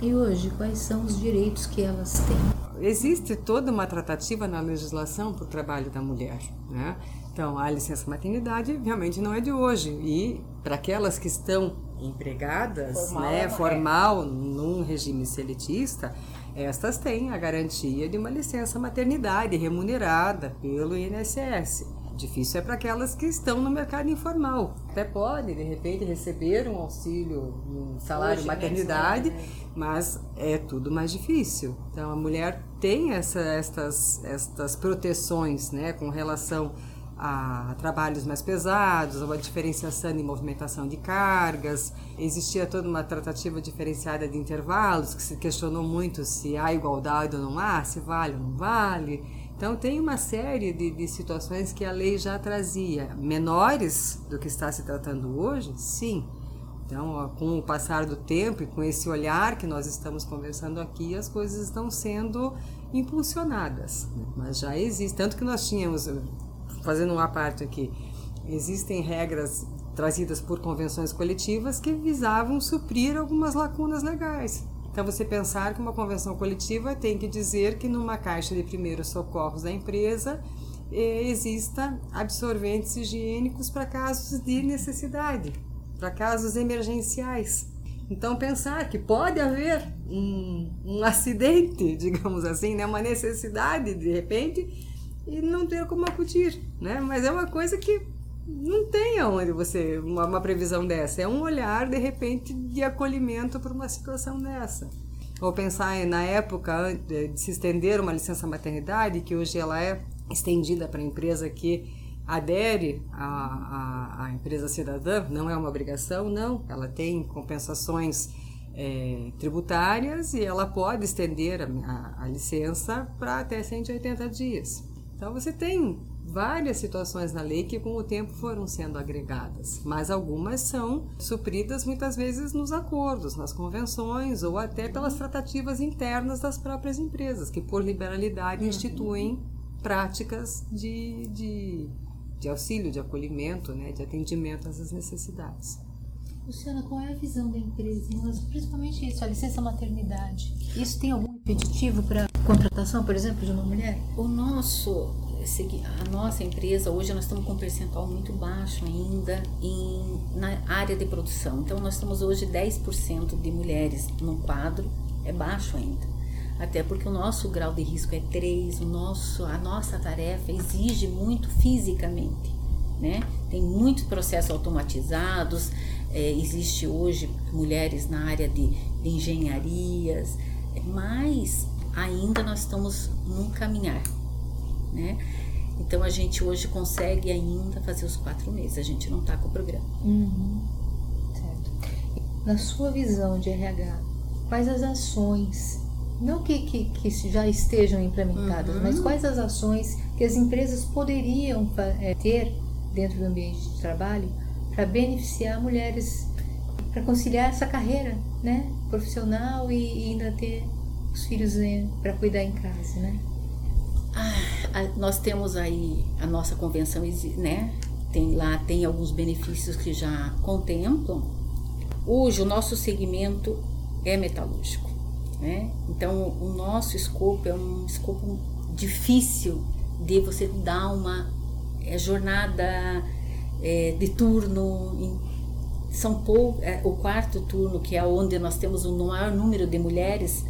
E hoje, quais são os direitos que elas têm? Existe toda uma tratativa na legislação para o trabalho da mulher. Né? Então, a licença maternidade realmente não é de hoje. E para aquelas que estão empregadas, Formal, né, é. formal, num regime seletista, estas têm a garantia de uma licença maternidade remunerada pelo INSS. Difícil é para aquelas que estão no mercado informal. Até podem, de repente, receber um auxílio, um salário Hoje, maternidade, né? mas é tudo mais difícil. Então a mulher tem essa, estas, estas proteções né, com relação a trabalhos mais pesados, a uma diferenciação de movimentação de cargas. Existia toda uma tratativa diferenciada de intervalos, que se questionou muito se há igualdade ou não há, se vale ou não vale. Então, tem uma série de, de situações que a lei já trazia. Menores do que está se tratando hoje, sim. Então, com o passar do tempo e com esse olhar que nós estamos conversando aqui, as coisas estão sendo impulsionadas. né? Mas já existe. Tanto que nós tínhamos, fazendo uma parte aqui, existem regras trazidas por convenções coletivas que visavam suprir algumas lacunas legais. Então, você pensar que uma convenção coletiva tem que dizer que numa caixa de primeiros socorros da empresa eh, exista absorventes higiênicos para casos de necessidade, para casos emergenciais. Então, pensar que pode haver um, um acidente, [laughs] digamos assim, né? uma necessidade de repente e não ter como acudir, né? Mas é uma coisa que não tem aonde você uma, uma previsão dessa. É um olhar de repente de acolhimento para uma situação dessa. Ou pensar na época de se estender uma licença maternidade, que hoje ela é estendida para a empresa que adere à, à, à empresa cidadã, não é uma obrigação, não. Ela tem compensações eh, tributárias e ela pode estender a, a, a licença para até 180 dias. Então você tem várias situações na lei que com o tempo foram sendo agregadas, mas algumas são supridas muitas vezes nos acordos, nas convenções ou até pelas tratativas internas das próprias empresas, que por liberalidade instituem práticas de, de, de auxílio, de acolhimento, né, de atendimento a essas necessidades. Luciana, qual é a visão da empresa em relação, principalmente isso, a licença maternidade? Isso tem algum impeditivo para contratação, por exemplo, de uma mulher? O nosso, a nossa empresa, hoje nós estamos com um percentual muito baixo ainda em, na área de produção. Então, nós estamos hoje 10% de mulheres no quadro, é baixo ainda. Até porque o nosso grau de risco é 3, o nosso, a nossa tarefa exige muito fisicamente. Né? Tem muitos processos automatizados, é, existe hoje mulheres na área de, de engenharias, mas ainda nós estamos num caminhar, né? Então a gente hoje consegue ainda fazer os quatro meses, a gente não está com o programa. Certo. Na sua visão de RH, quais as ações, não que, que, que já estejam implementadas, mas quais as ações que as empresas poderiam eh, ter dentro do ambiente de trabalho para beneficiar mulheres, para conciliar essa carreira né, profissional e, e ainda ter os filhos para cuidar em casa, né? A- nós temos aí a nossa convenção, né? Tem lá tem alguns benefícios que já contemplam. Hoje o nosso segmento é metalúrgico, né? Então o nosso escopo é um escopo difícil de você dar uma é, jornada é, de turno. são pou, é, o quarto turno que é onde nós temos o maior número de mulheres,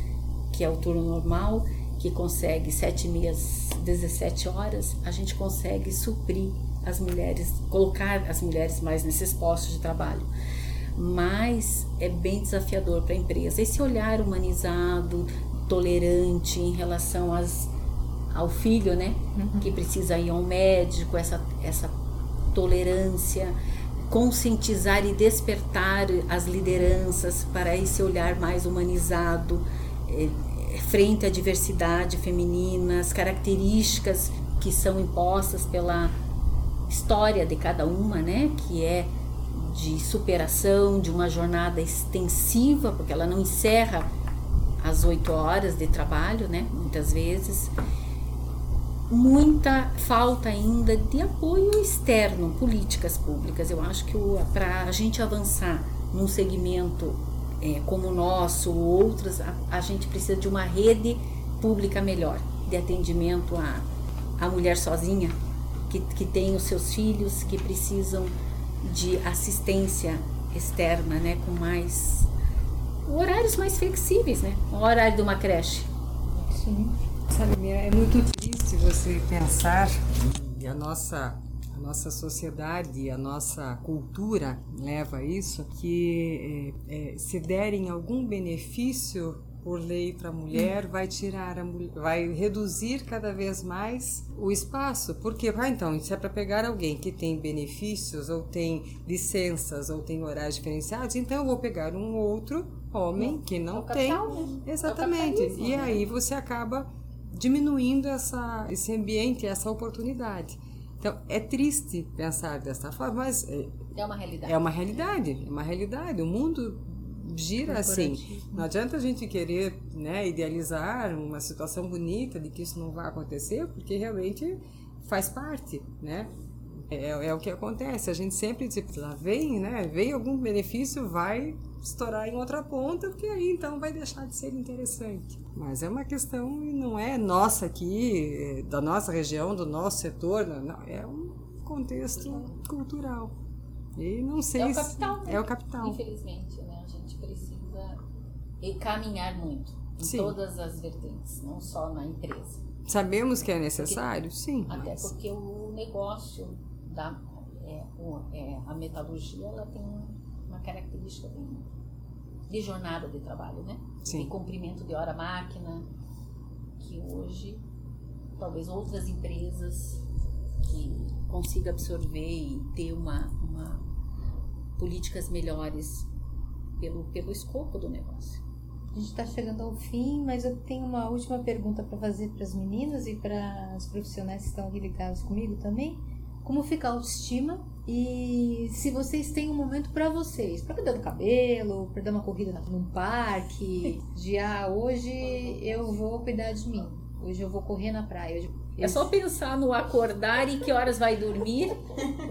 que é o turno normal, que consegue 7 meses, 17 horas, a gente consegue suprir as mulheres, colocar as mulheres mais nesses postos de trabalho. Mas é bem desafiador para a empresa. Esse olhar humanizado, tolerante em relação às, ao filho, né? Que precisa ir ao médico, essa, essa tolerância, conscientizar e despertar as lideranças para esse olhar mais humanizado eh, frente à diversidade feminina, as características que são impostas pela história de cada uma, né, que é de superação, de uma jornada extensiva, porque ela não encerra às oito horas de trabalho, né, muitas vezes. Muita falta ainda de apoio externo, políticas públicas. Eu acho que para a gente avançar num segmento é, como o nosso ou outras, a, a gente precisa de uma rede pública melhor de atendimento à, à mulher sozinha, que, que tem os seus filhos, que precisam de assistência externa, né, com mais horários mais flexíveis, né, o horário de uma creche. Sim. Sabe, é muito triste você pensar e a nossa a nossa sociedade, a nossa cultura leva a isso, que é, é, se derem algum benefício por lei para a mulher vai tirar a mulher, vai reduzir cada vez mais o espaço. Porque, ah, então, se é para pegar alguém que tem benefícios ou tem licenças ou tem horários diferenciados, então eu vou pegar um outro homem que não é tem. Capital, Exatamente. É e aí você acaba diminuindo essa, esse ambiente, essa oportunidade. Então, é triste pensar dessa forma, mas é uma realidade. É uma realidade, é uma realidade. O mundo gira assim. Não adianta a gente querer né, idealizar uma situação bonita de que isso não vai acontecer, porque realmente faz parte, né? É, é o que acontece. A gente sempre diz, lá vem, né? Vem algum benefício, vai estourar em outra ponta, porque aí então vai deixar de ser interessante. Mas é uma questão, não é nossa aqui, da nossa região, do nosso setor, não, é um contexto cultural. E não sei é o capital, se, né? É o capital. Infelizmente, né? A gente precisa caminhar muito em Sim. todas as vertentes, não só na empresa. Sabemos que é necessário? Porque, Sim. Até mas... porque o negócio da é, é, a metalurgia ela tem característica bem de jornada de trabalho, né? Sim. De cumprimento de hora máquina, que hoje talvez outras empresas que consiga absorver e ter uma, uma políticas melhores pelo, pelo escopo do negócio. A gente está chegando ao fim, mas eu tenho uma última pergunta para fazer para as meninas e para os profissionais que estão aqui ligados comigo também. Como fica a autoestima e se vocês têm um momento para vocês, para cuidar do cabelo, para dar uma corrida num parque, de ah, hoje eu vou cuidar de mim, hoje eu vou correr na praia. É só pensar no acordar e que horas vai dormir.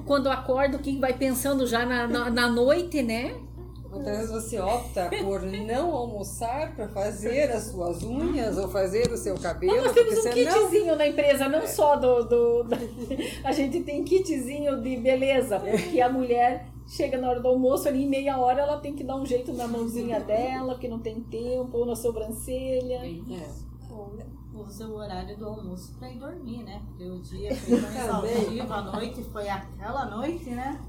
Quando acorda, o que vai pensando já na, na, na noite, né? Muitas vezes você opta por não almoçar para fazer as suas unhas ou fazer o seu cabelo. nós temos um kitzinho não... na empresa, não só do, do, do, A gente tem kitzinho de beleza, porque a mulher chega na hora do almoço, ali em meia hora, ela tem que dar um jeito na mãozinha dela, porque não tem tempo, ou na sobrancelha. É. usa o horário do almoço para ir dormir, né? Porque o dia [laughs] foi tão exaustivo, a noite foi aquela noite, né?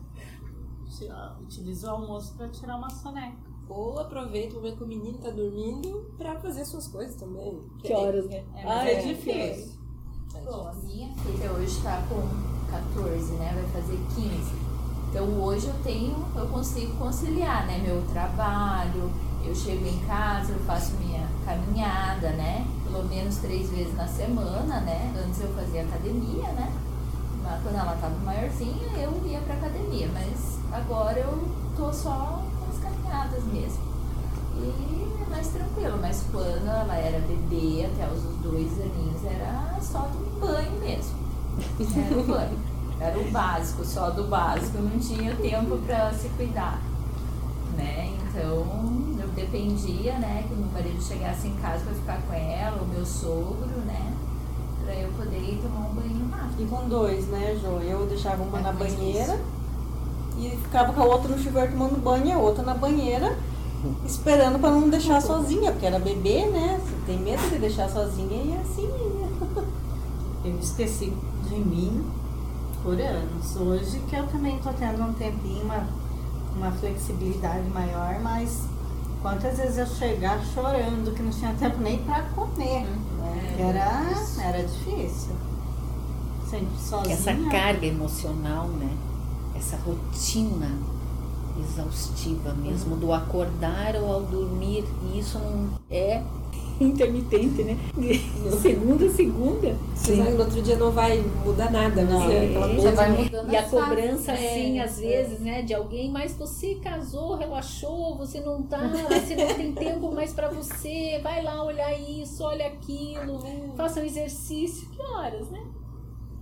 Utiliza o almoço para tirar uma soneca. Ou aproveita o momento que o menino tá dormindo para fazer suas coisas também. Que horas, né? É, mas é, é difícil. Bom, a minha filha hoje está com 14, né? Vai fazer 15. Então hoje eu tenho, eu consigo conciliar, né? Meu trabalho, eu chego em casa, eu faço minha caminhada, né? Pelo menos três vezes na semana, né? Antes eu fazia academia, né? Quando ela estava maiorzinha, eu ia pra academia, mas Agora eu tô só nas caminhadas mesmo. E é mais tranquilo, mas quando ela era bebê, até os dois aninhos, era só do banho mesmo. Era o banho. Era o básico, só do básico, não tinha tempo para se cuidar. Né? Então eu dependia, né, que meu marido chegasse em casa para ficar com ela, o meu sogro, né? Pra eu poder ir tomar um. E com dois, né, Jo? Eu deixava uma é na banheira. Isso e ficava com a outra no chuveiro tomando banho e a outra na banheira, esperando para não deixar sozinha, porque era bebê, né? Você tem medo de deixar sozinha e é assim. [laughs] Eu esqueci de mim por anos. Hoje que eu também tô tendo um tempinho, uma, uma flexibilidade maior, mas quantas vezes eu chegar chorando que não tinha tempo nem para comer. É, era, era difícil. Sempre sozinha. Essa carga emocional, né? essa rotina exaustiva mesmo, do acordar ou ao dormir, e isso não é intermitente, né? De segunda a segunda. Sim. no outro dia não vai mudar nada, não. É, já vai mudando e a cobrança, é, assim, às é. vezes, né, de alguém, mas você casou, relaxou, você não tá, você não tem [laughs] tempo mais para você, vai lá olhar isso, olha aquilo, faça um exercício. Que horas, né?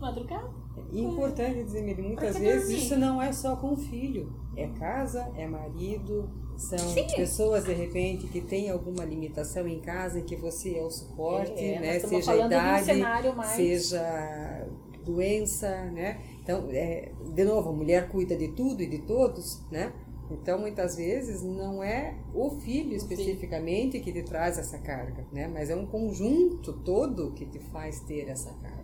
Madrugada? E importante dizer, Miri, muitas vezes dormir. isso não é só com o filho. É casa, é marido, são Sim. pessoas de repente que têm alguma limitação em casa e que você é o suporte, é, né? Seja idade, mais... seja doença, né? Então, é, de novo, a mulher cuida de tudo e de todos, né? Então, muitas vezes, não é o filho especificamente que te traz essa carga, né? Mas é um conjunto todo que te faz ter essa carga.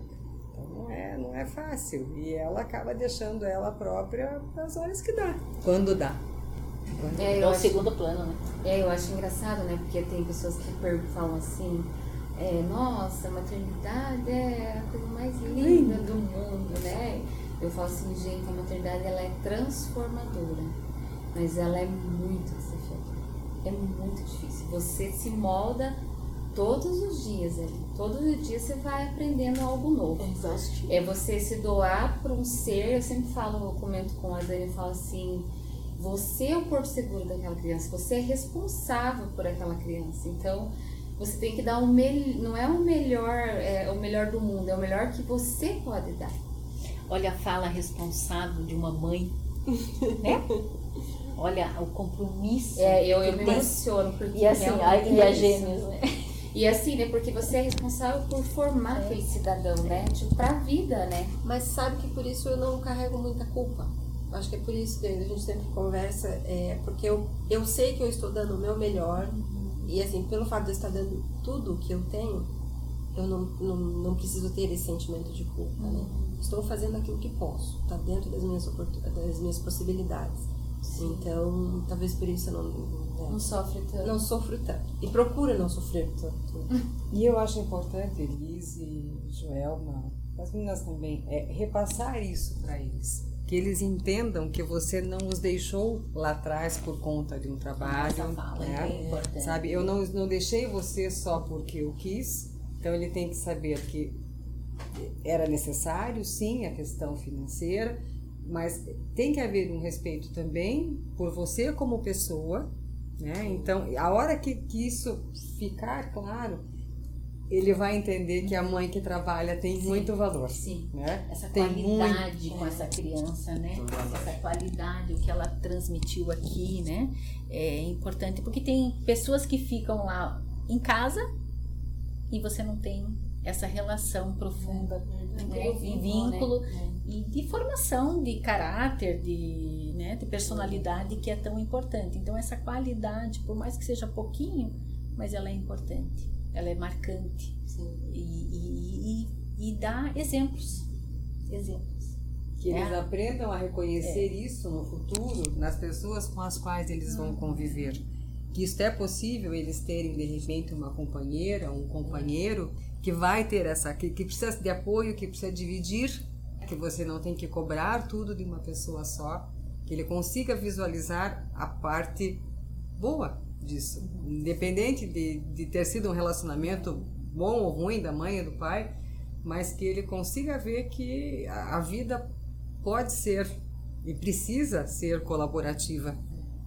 Não é, não é fácil. E ela acaba deixando ela própria as horas que dá. Quando dá. Quando É, É eu o acho, segundo plano, né? é, eu acho engraçado, né? Porque tem pessoas que falam assim, é, nossa, a maternidade é a coisa mais linda do mundo, né? Eu falo assim, gente, a maternidade ela é transformadora, mas ela é muito desafiadora. É muito difícil. Você se molda todos os dias ali. Todos os dias você vai aprendendo algo novo. exaustivo. É você se doar para um ser. Eu sempre falo, eu comento com a Dani, eu falo assim: você é o porto seguro daquela criança, você é responsável por aquela criança. Então, você tem que dar o melhor, não é o melhor, é, o melhor do mundo, é o melhor que você pode dar. Olha a fala responsável de uma mãe, né? [laughs] Olha o compromisso. É, eu, eu me emociono porque E assim, a, e é a isso. gêmeos, né? E assim, né? Porque você é responsável por formar aquele cidadão, né? Tipo, pra vida, né? Mas sabe que por isso eu não carrego muita culpa. Acho que é por isso que a gente sempre conversa, é porque eu, eu sei que eu estou dando o meu melhor e assim, pelo fato de eu estar dando tudo o que eu tenho, eu não, não, não preciso ter esse sentimento de culpa, né? Estou fazendo aquilo que posso, está dentro das minhas, das minhas possibilidades. Então, talvez por isso eu não, né, Não sofre tanto. não sofro tanto. E procuro não sofrer tanto. [laughs] E eu acho importante, Elise, Joelma, as meninas também, é repassar isso para eles. Que eles entendam que você não os deixou lá atrás por conta de um trabalho. Fala é né? importante. Sabe, eu não, não deixei você só porque eu quis. Então ele tem que saber que era necessário, sim, a questão financeira, mas tem que haver um respeito também por você como pessoa, né? Então, a hora que, que isso ficar claro, ele vai entender que a mãe que trabalha tem muito valor, Sim. né? Essa Tem qualidade com essa criança, né? Essa qualidade, o que ela transmitiu aqui, né? É importante, porque tem pessoas que ficam lá em casa e você não tem essa relação profunda, né? o de vínculo, vínculo né? e de formação de caráter, de, né? de personalidade que é tão importante. Então essa qualidade, por mais que seja pouquinho, mas ela é importante, ela é marcante e, e, e, e dá exemplos, exemplos. Que eles É. aprendam a reconhecer isso no futuro nas pessoas com as quais eles vão conviver. Que isso é possível eles terem de repente uma companheira, um companheiro que vai ter essa, que, que precisa de apoio, que precisa dividir, que você não tem que cobrar tudo de uma pessoa só, que ele consiga visualizar a parte boa disso, independente de, de ter sido um relacionamento bom ou ruim da mãe e do pai, mas que ele consiga ver que a, a vida pode ser e precisa ser colaborativa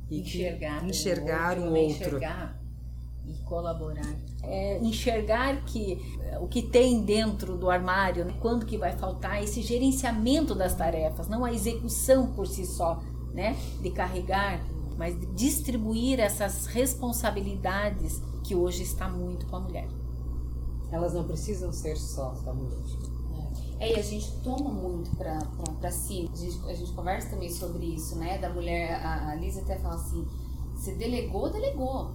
e que- enxergar, enxergar o outro, né? outro. enxergar e colaborar. É, enxergar que é, o que tem dentro do armário, né, quando que vai faltar, esse gerenciamento das tarefas, não a execução por si só, né, de carregar, mas de distribuir essas responsabilidades que hoje está muito com a mulher. Elas não precisam ser só da mulher. É, e a gente toma muito pra si. A gente, a gente conversa também sobre isso, né? Da mulher, a, a Lisa até fala assim: você delegou, delegou.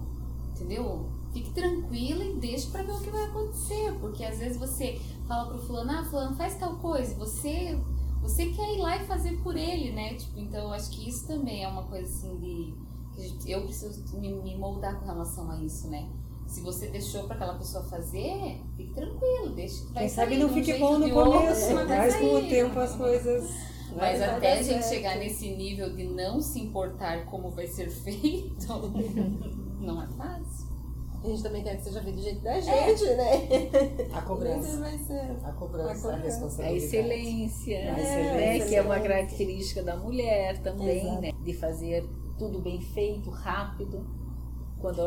Entendeu? Fique tranquila e deixe pra ver o que vai acontecer. Porque às vezes você fala pro fulano, ah, fulano, faz tal coisa. Você, você quer ir lá e fazer por ele, né? Tipo, então eu acho que isso também é uma coisa assim de. que Eu preciso me, me moldar com relação a isso, né? Se você deixou pra aquela pessoa fazer, fique tranquilo, deixe. vai Quem sabe não um fique bom no outro, começo, mas com o tempo as coisas. Mas vai até a gente certo. chegar nesse nível de não se importar como vai ser [laughs] feito, não é fácil. A gente também quer que seja feito do jeito da gente, né? A cobrança. Vai ser. A cobrança, a cobrança. A responsabilidade. excelência, A né, excelência. que é uma característica da mulher também, Exato. né, de fazer tudo bem feito, rápido. Quando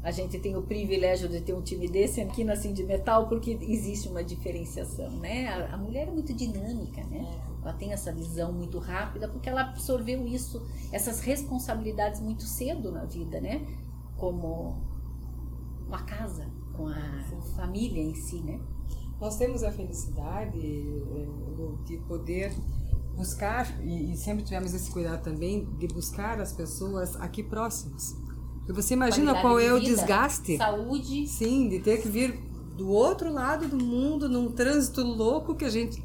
a gente tem o privilégio de ter um time desse aqui na Cindy Metal, porque existe uma diferenciação, né? A, a mulher é muito dinâmica, né? Ela tem essa visão muito rápida porque ela absorveu isso, essas responsabilidades muito cedo na vida, né? Como com a casa, com a família em si, né? Nós temos a felicidade Lu, de poder buscar, e, sempre tivemos esse cuidado também, de buscar as pessoas aqui próximas. Porque você imagina Qualidade qual é o vida, desgaste, Saúde, sim, de ter que vir do outro lado do mundo, num trânsito louco que a gente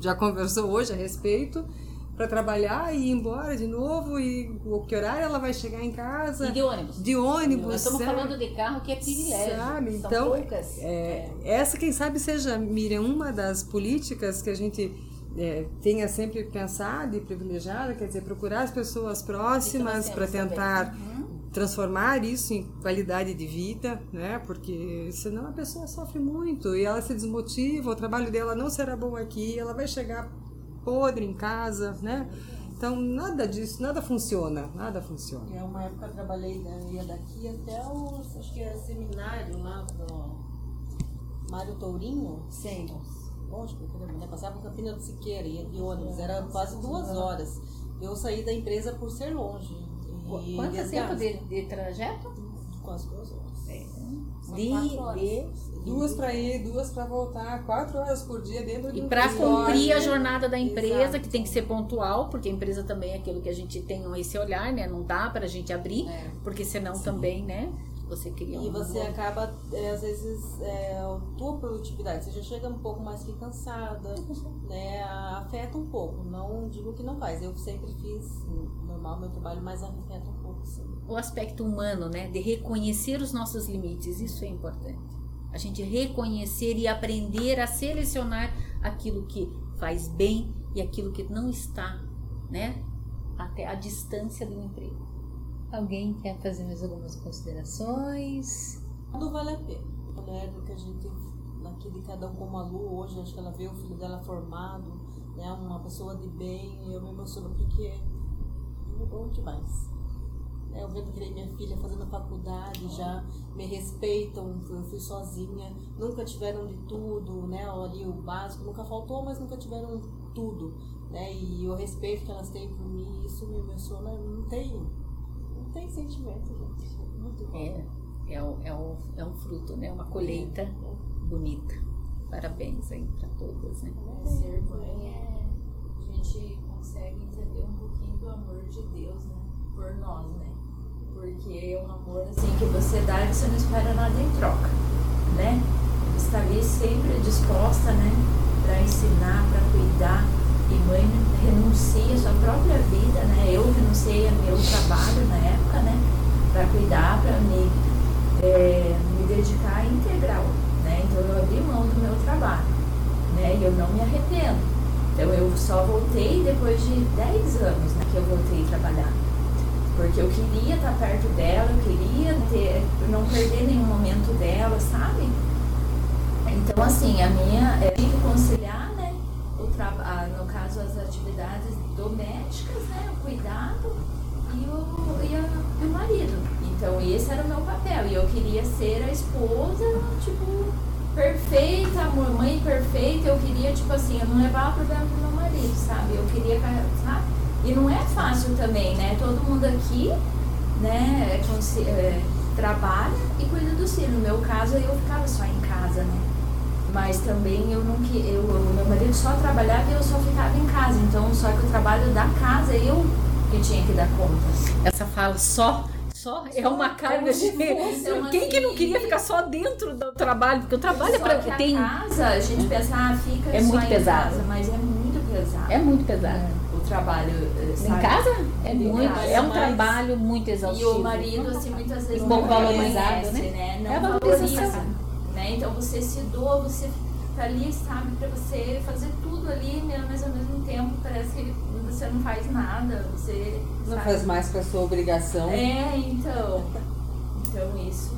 já conversou hoje a respeito para trabalhar e ir embora de novo e o que horário ela vai chegar em casa E de ônibus. de ônibus Nós estamos sabe? falando de carro que é privilégio. Sabe? São Então, poucas. É, essa, quem sabe, seja, Miriam, uma das políticas que a gente é, tenha sempre pensado e privilegiado, quer dizer, procurar as pessoas próximas para temos tentar Uhum. transformar isso em qualidade de vida, né? Porque senão a pessoa sofre muito e ela se desmotiva, o trabalho dela não será bom aqui, ela vai chegar podre em casa, né? Então, nada disso, nada funciona, nada funciona. É uma época eu trabalhei, né, eu ia daqui até o, acho que era seminário lá do Mário Tourinho. Sim. Pra caramba, né? Passava por Campina do Siqueira, ia de ônibus, era quase duas horas. Eu saí da empresa por ser longe. E Quanto tempo de, de trajeto? Quase duas horas. De, de... Duas para ir, duas para voltar, quatro horas por dia dentro de E um para escritório. cumprir a jornada da empresa, Exato. que tem que ser pontual, porque a empresa também é aquilo que a gente tem esse olhar, né? Não dá para a gente abrir, porque senão também, né? Você cria E você acaba, é, às vezes, é, a tua produtividade, você já chega um pouco mais que cansada, né? Afeta um pouco. Não digo que não faz. Eu sempre fiz normal meu trabalho, mas afeta um pouco, sim. o aspecto humano, né? De reconhecer os nossos limites, isso é importante. A gente reconhecer e aprender a selecionar aquilo que faz bem e aquilo que não está, né? Até a distância do emprego. Alguém quer fazer mais algumas considerações? Tudo vale a pena. Né? Do que a gente, aqui de cada um como a Lu, hoje, acho que ela vê o filho dela formado, né? Uma pessoa de bem, eu me emociono porque é bom demais. É, eu vendo que nem minha filha fazendo faculdade já, me respeitam, eu fui sozinha, nunca tiveram de tudo, né? Ali o básico, nunca faltou, mas nunca tiveram tudo, né? E o respeito que elas têm por mim, isso me emociona, não tem, não tem sentimento, gente. Muito bom. É, é, um, é, um, é um fruto, né? Uma colheita bonita. Parabéns aí para todas, né? Ser mãe é. A gente consegue entender um pouquinho do amor de Deus, né? Por nós, né? Porque é um amor assim que você dá e você não espera nada em troca, né? Está ali sempre disposta, né? Para ensinar, para cuidar. E mãe renuncia a sua própria vida, né? Eu renunciei ao meu trabalho na época, né? Para cuidar, para me, é, me dedicar integral, né? Então eu abri mão do meu trabalho, né? E eu não me arrependo. Então eu só voltei depois de 10 anos né, que eu voltei a trabalhar. Porque eu queria estar perto dela, eu queria ter, não perder nenhum momento dela, sabe? Então assim, a minha é que conciliar, né? O ah, no caso as atividades domésticas, né? O cuidado e o, e, a- e o marido. Então esse era o meu papel. E eu queria ser a esposa, tipo, perfeita, amor, mãe perfeita. Eu queria, tipo assim, eu não levava problema pro meu marido, sabe? Eu queria, sabe? E não é fácil também, né? Todo mundo aqui, né, é é, trabalha e cuida dos filhos. No meu caso, eu ficava só em casa, né? Mas também eu não que eu, o meu marido só trabalhava e eu só ficava em casa. Então, só que o trabalho da casa eu que tinha que dar conta. Essa fala só, só é uma carga de. [laughs] Quem que não queria ficar só dentro do trabalho? Porque o trabalho é Só para que a tem casa, a gente pensa, ah, fica É só muito em pesado. casa, mas é muito pesado. é muito pesado. o trabalho, eh, Em sabe? casa é Em muito, casa, é um trabalho muito E exaustivo. o marido, assim, muitas vezes Pouco não valorizado, reconhece, né? né? Não É valoriza, né? Então você se doa, você tá ali, sabe, pra você fazer tudo ali, mas ao mesmo tempo parece que você não faz nada, você Não sabe? faz mais com a sua obrigação. É, então. Então isso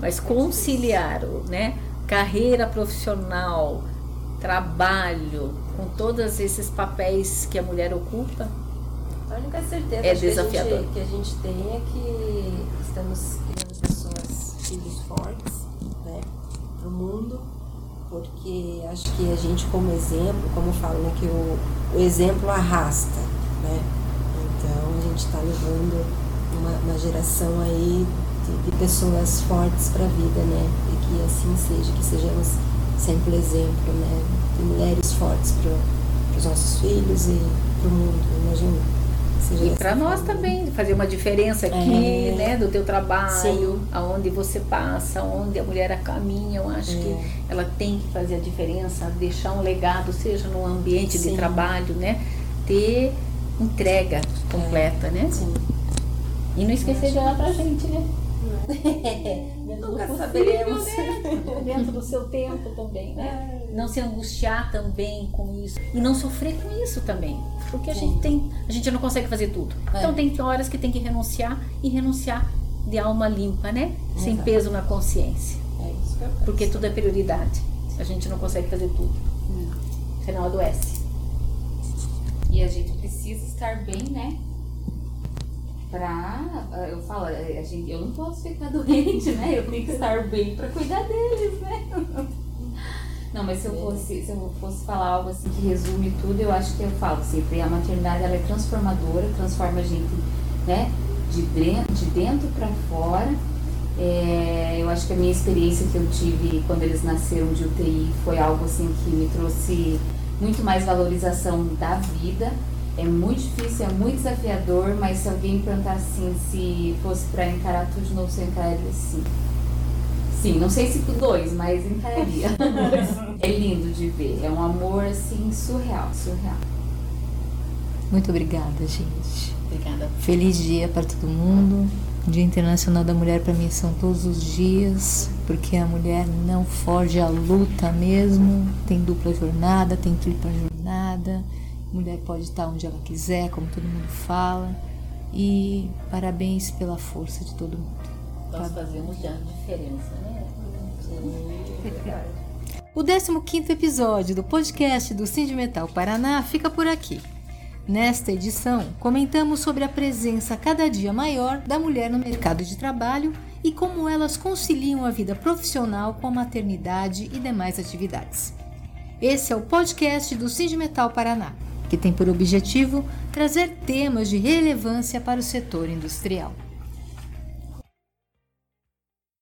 Mas conciliar, o, né? Carreira profissional, trabalho, com todos esses papéis que a mulher ocupa, A única certeza É acho que a gente- desafiador. Que, a gente tem é que estamos criando pessoas, filhos fortes, né, para o mundo, porque acho que a gente como exemplo, como falo, né, que o, o exemplo arrasta, né, então a gente está levando uma, uma geração aí de, de pessoas fortes para a vida, né, e que assim seja, que sejamos sempre exemplo, né, de mulheres fortes para os nossos filhos e para o mundo, imagina. E para nós também, fazer uma diferença aqui, É. né, do teu trabalho, Sim. aonde você passa, aonde a mulher caminha, eu acho É. que ela tem que fazer a diferença, deixar um legado, seja no ambiente de Sim. trabalho, né, ter entrega completa, né? Sim. E não esquecer de olhar pra gente, né? [laughs] Nunca Possível, saberemos. né? Dentro do seu tempo também, né? Não se angustiar também com isso. E não sofrer com isso também. Porque a gente tem. A gente não consegue fazer tudo. É. Então tem horas que tem que renunciar e renunciar de alma limpa, né? Sem Exato. peso na consciência. É isso que eu penso. Porque tudo é prioridade. A gente não consegue fazer tudo. Senão adoece. E a gente precisa estar bem, né? Pra. Eu falo, a gente, eu não posso ficar [laughs] doente, né? Eu tenho que estar bem pra cuidar deles, né? [laughs] Não, mas se eu fosse, se eu fosse falar algo assim que resume tudo, eu acho que eu falo sempre, a maternidade ela é transformadora, transforma a gente, né, de dentro, de dentro para fora. É, eu acho que a minha experiência que eu tive quando eles nasceram de UTI foi algo assim que me trouxe muito mais valorização da vida. É muito difícil, é muito desafiador, mas se alguém perguntar assim, se fosse para encarar tudo de novo, você encararia sim. Sim, não sei se por dois, mas encararia. [laughs] é lindo de ver, é um amor assim surreal, surreal. Muito obrigada, gente. Obrigada. Feliz dia para todo mundo. Dia Internacional da Mulher para mim são todos os dias, porque a mulher não foge à luta mesmo. Tem dupla jornada, tem tripla jornada. Mulher pode estar onde ela quiser, como todo mundo fala. E parabéns pela força de todo mundo. Nós fazemos já diferença, né? [laughs] O 15º episódio do podcast do Sindimetal Paraná fica por aqui. Nesta edição, comentamos sobre a presença cada dia maior da mulher no mercado de trabalho e como elas conciliam a vida profissional com a maternidade e demais atividades. Esse é o podcast do Sindimetal Paraná, que tem por objetivo trazer temas de relevância para o setor industrial.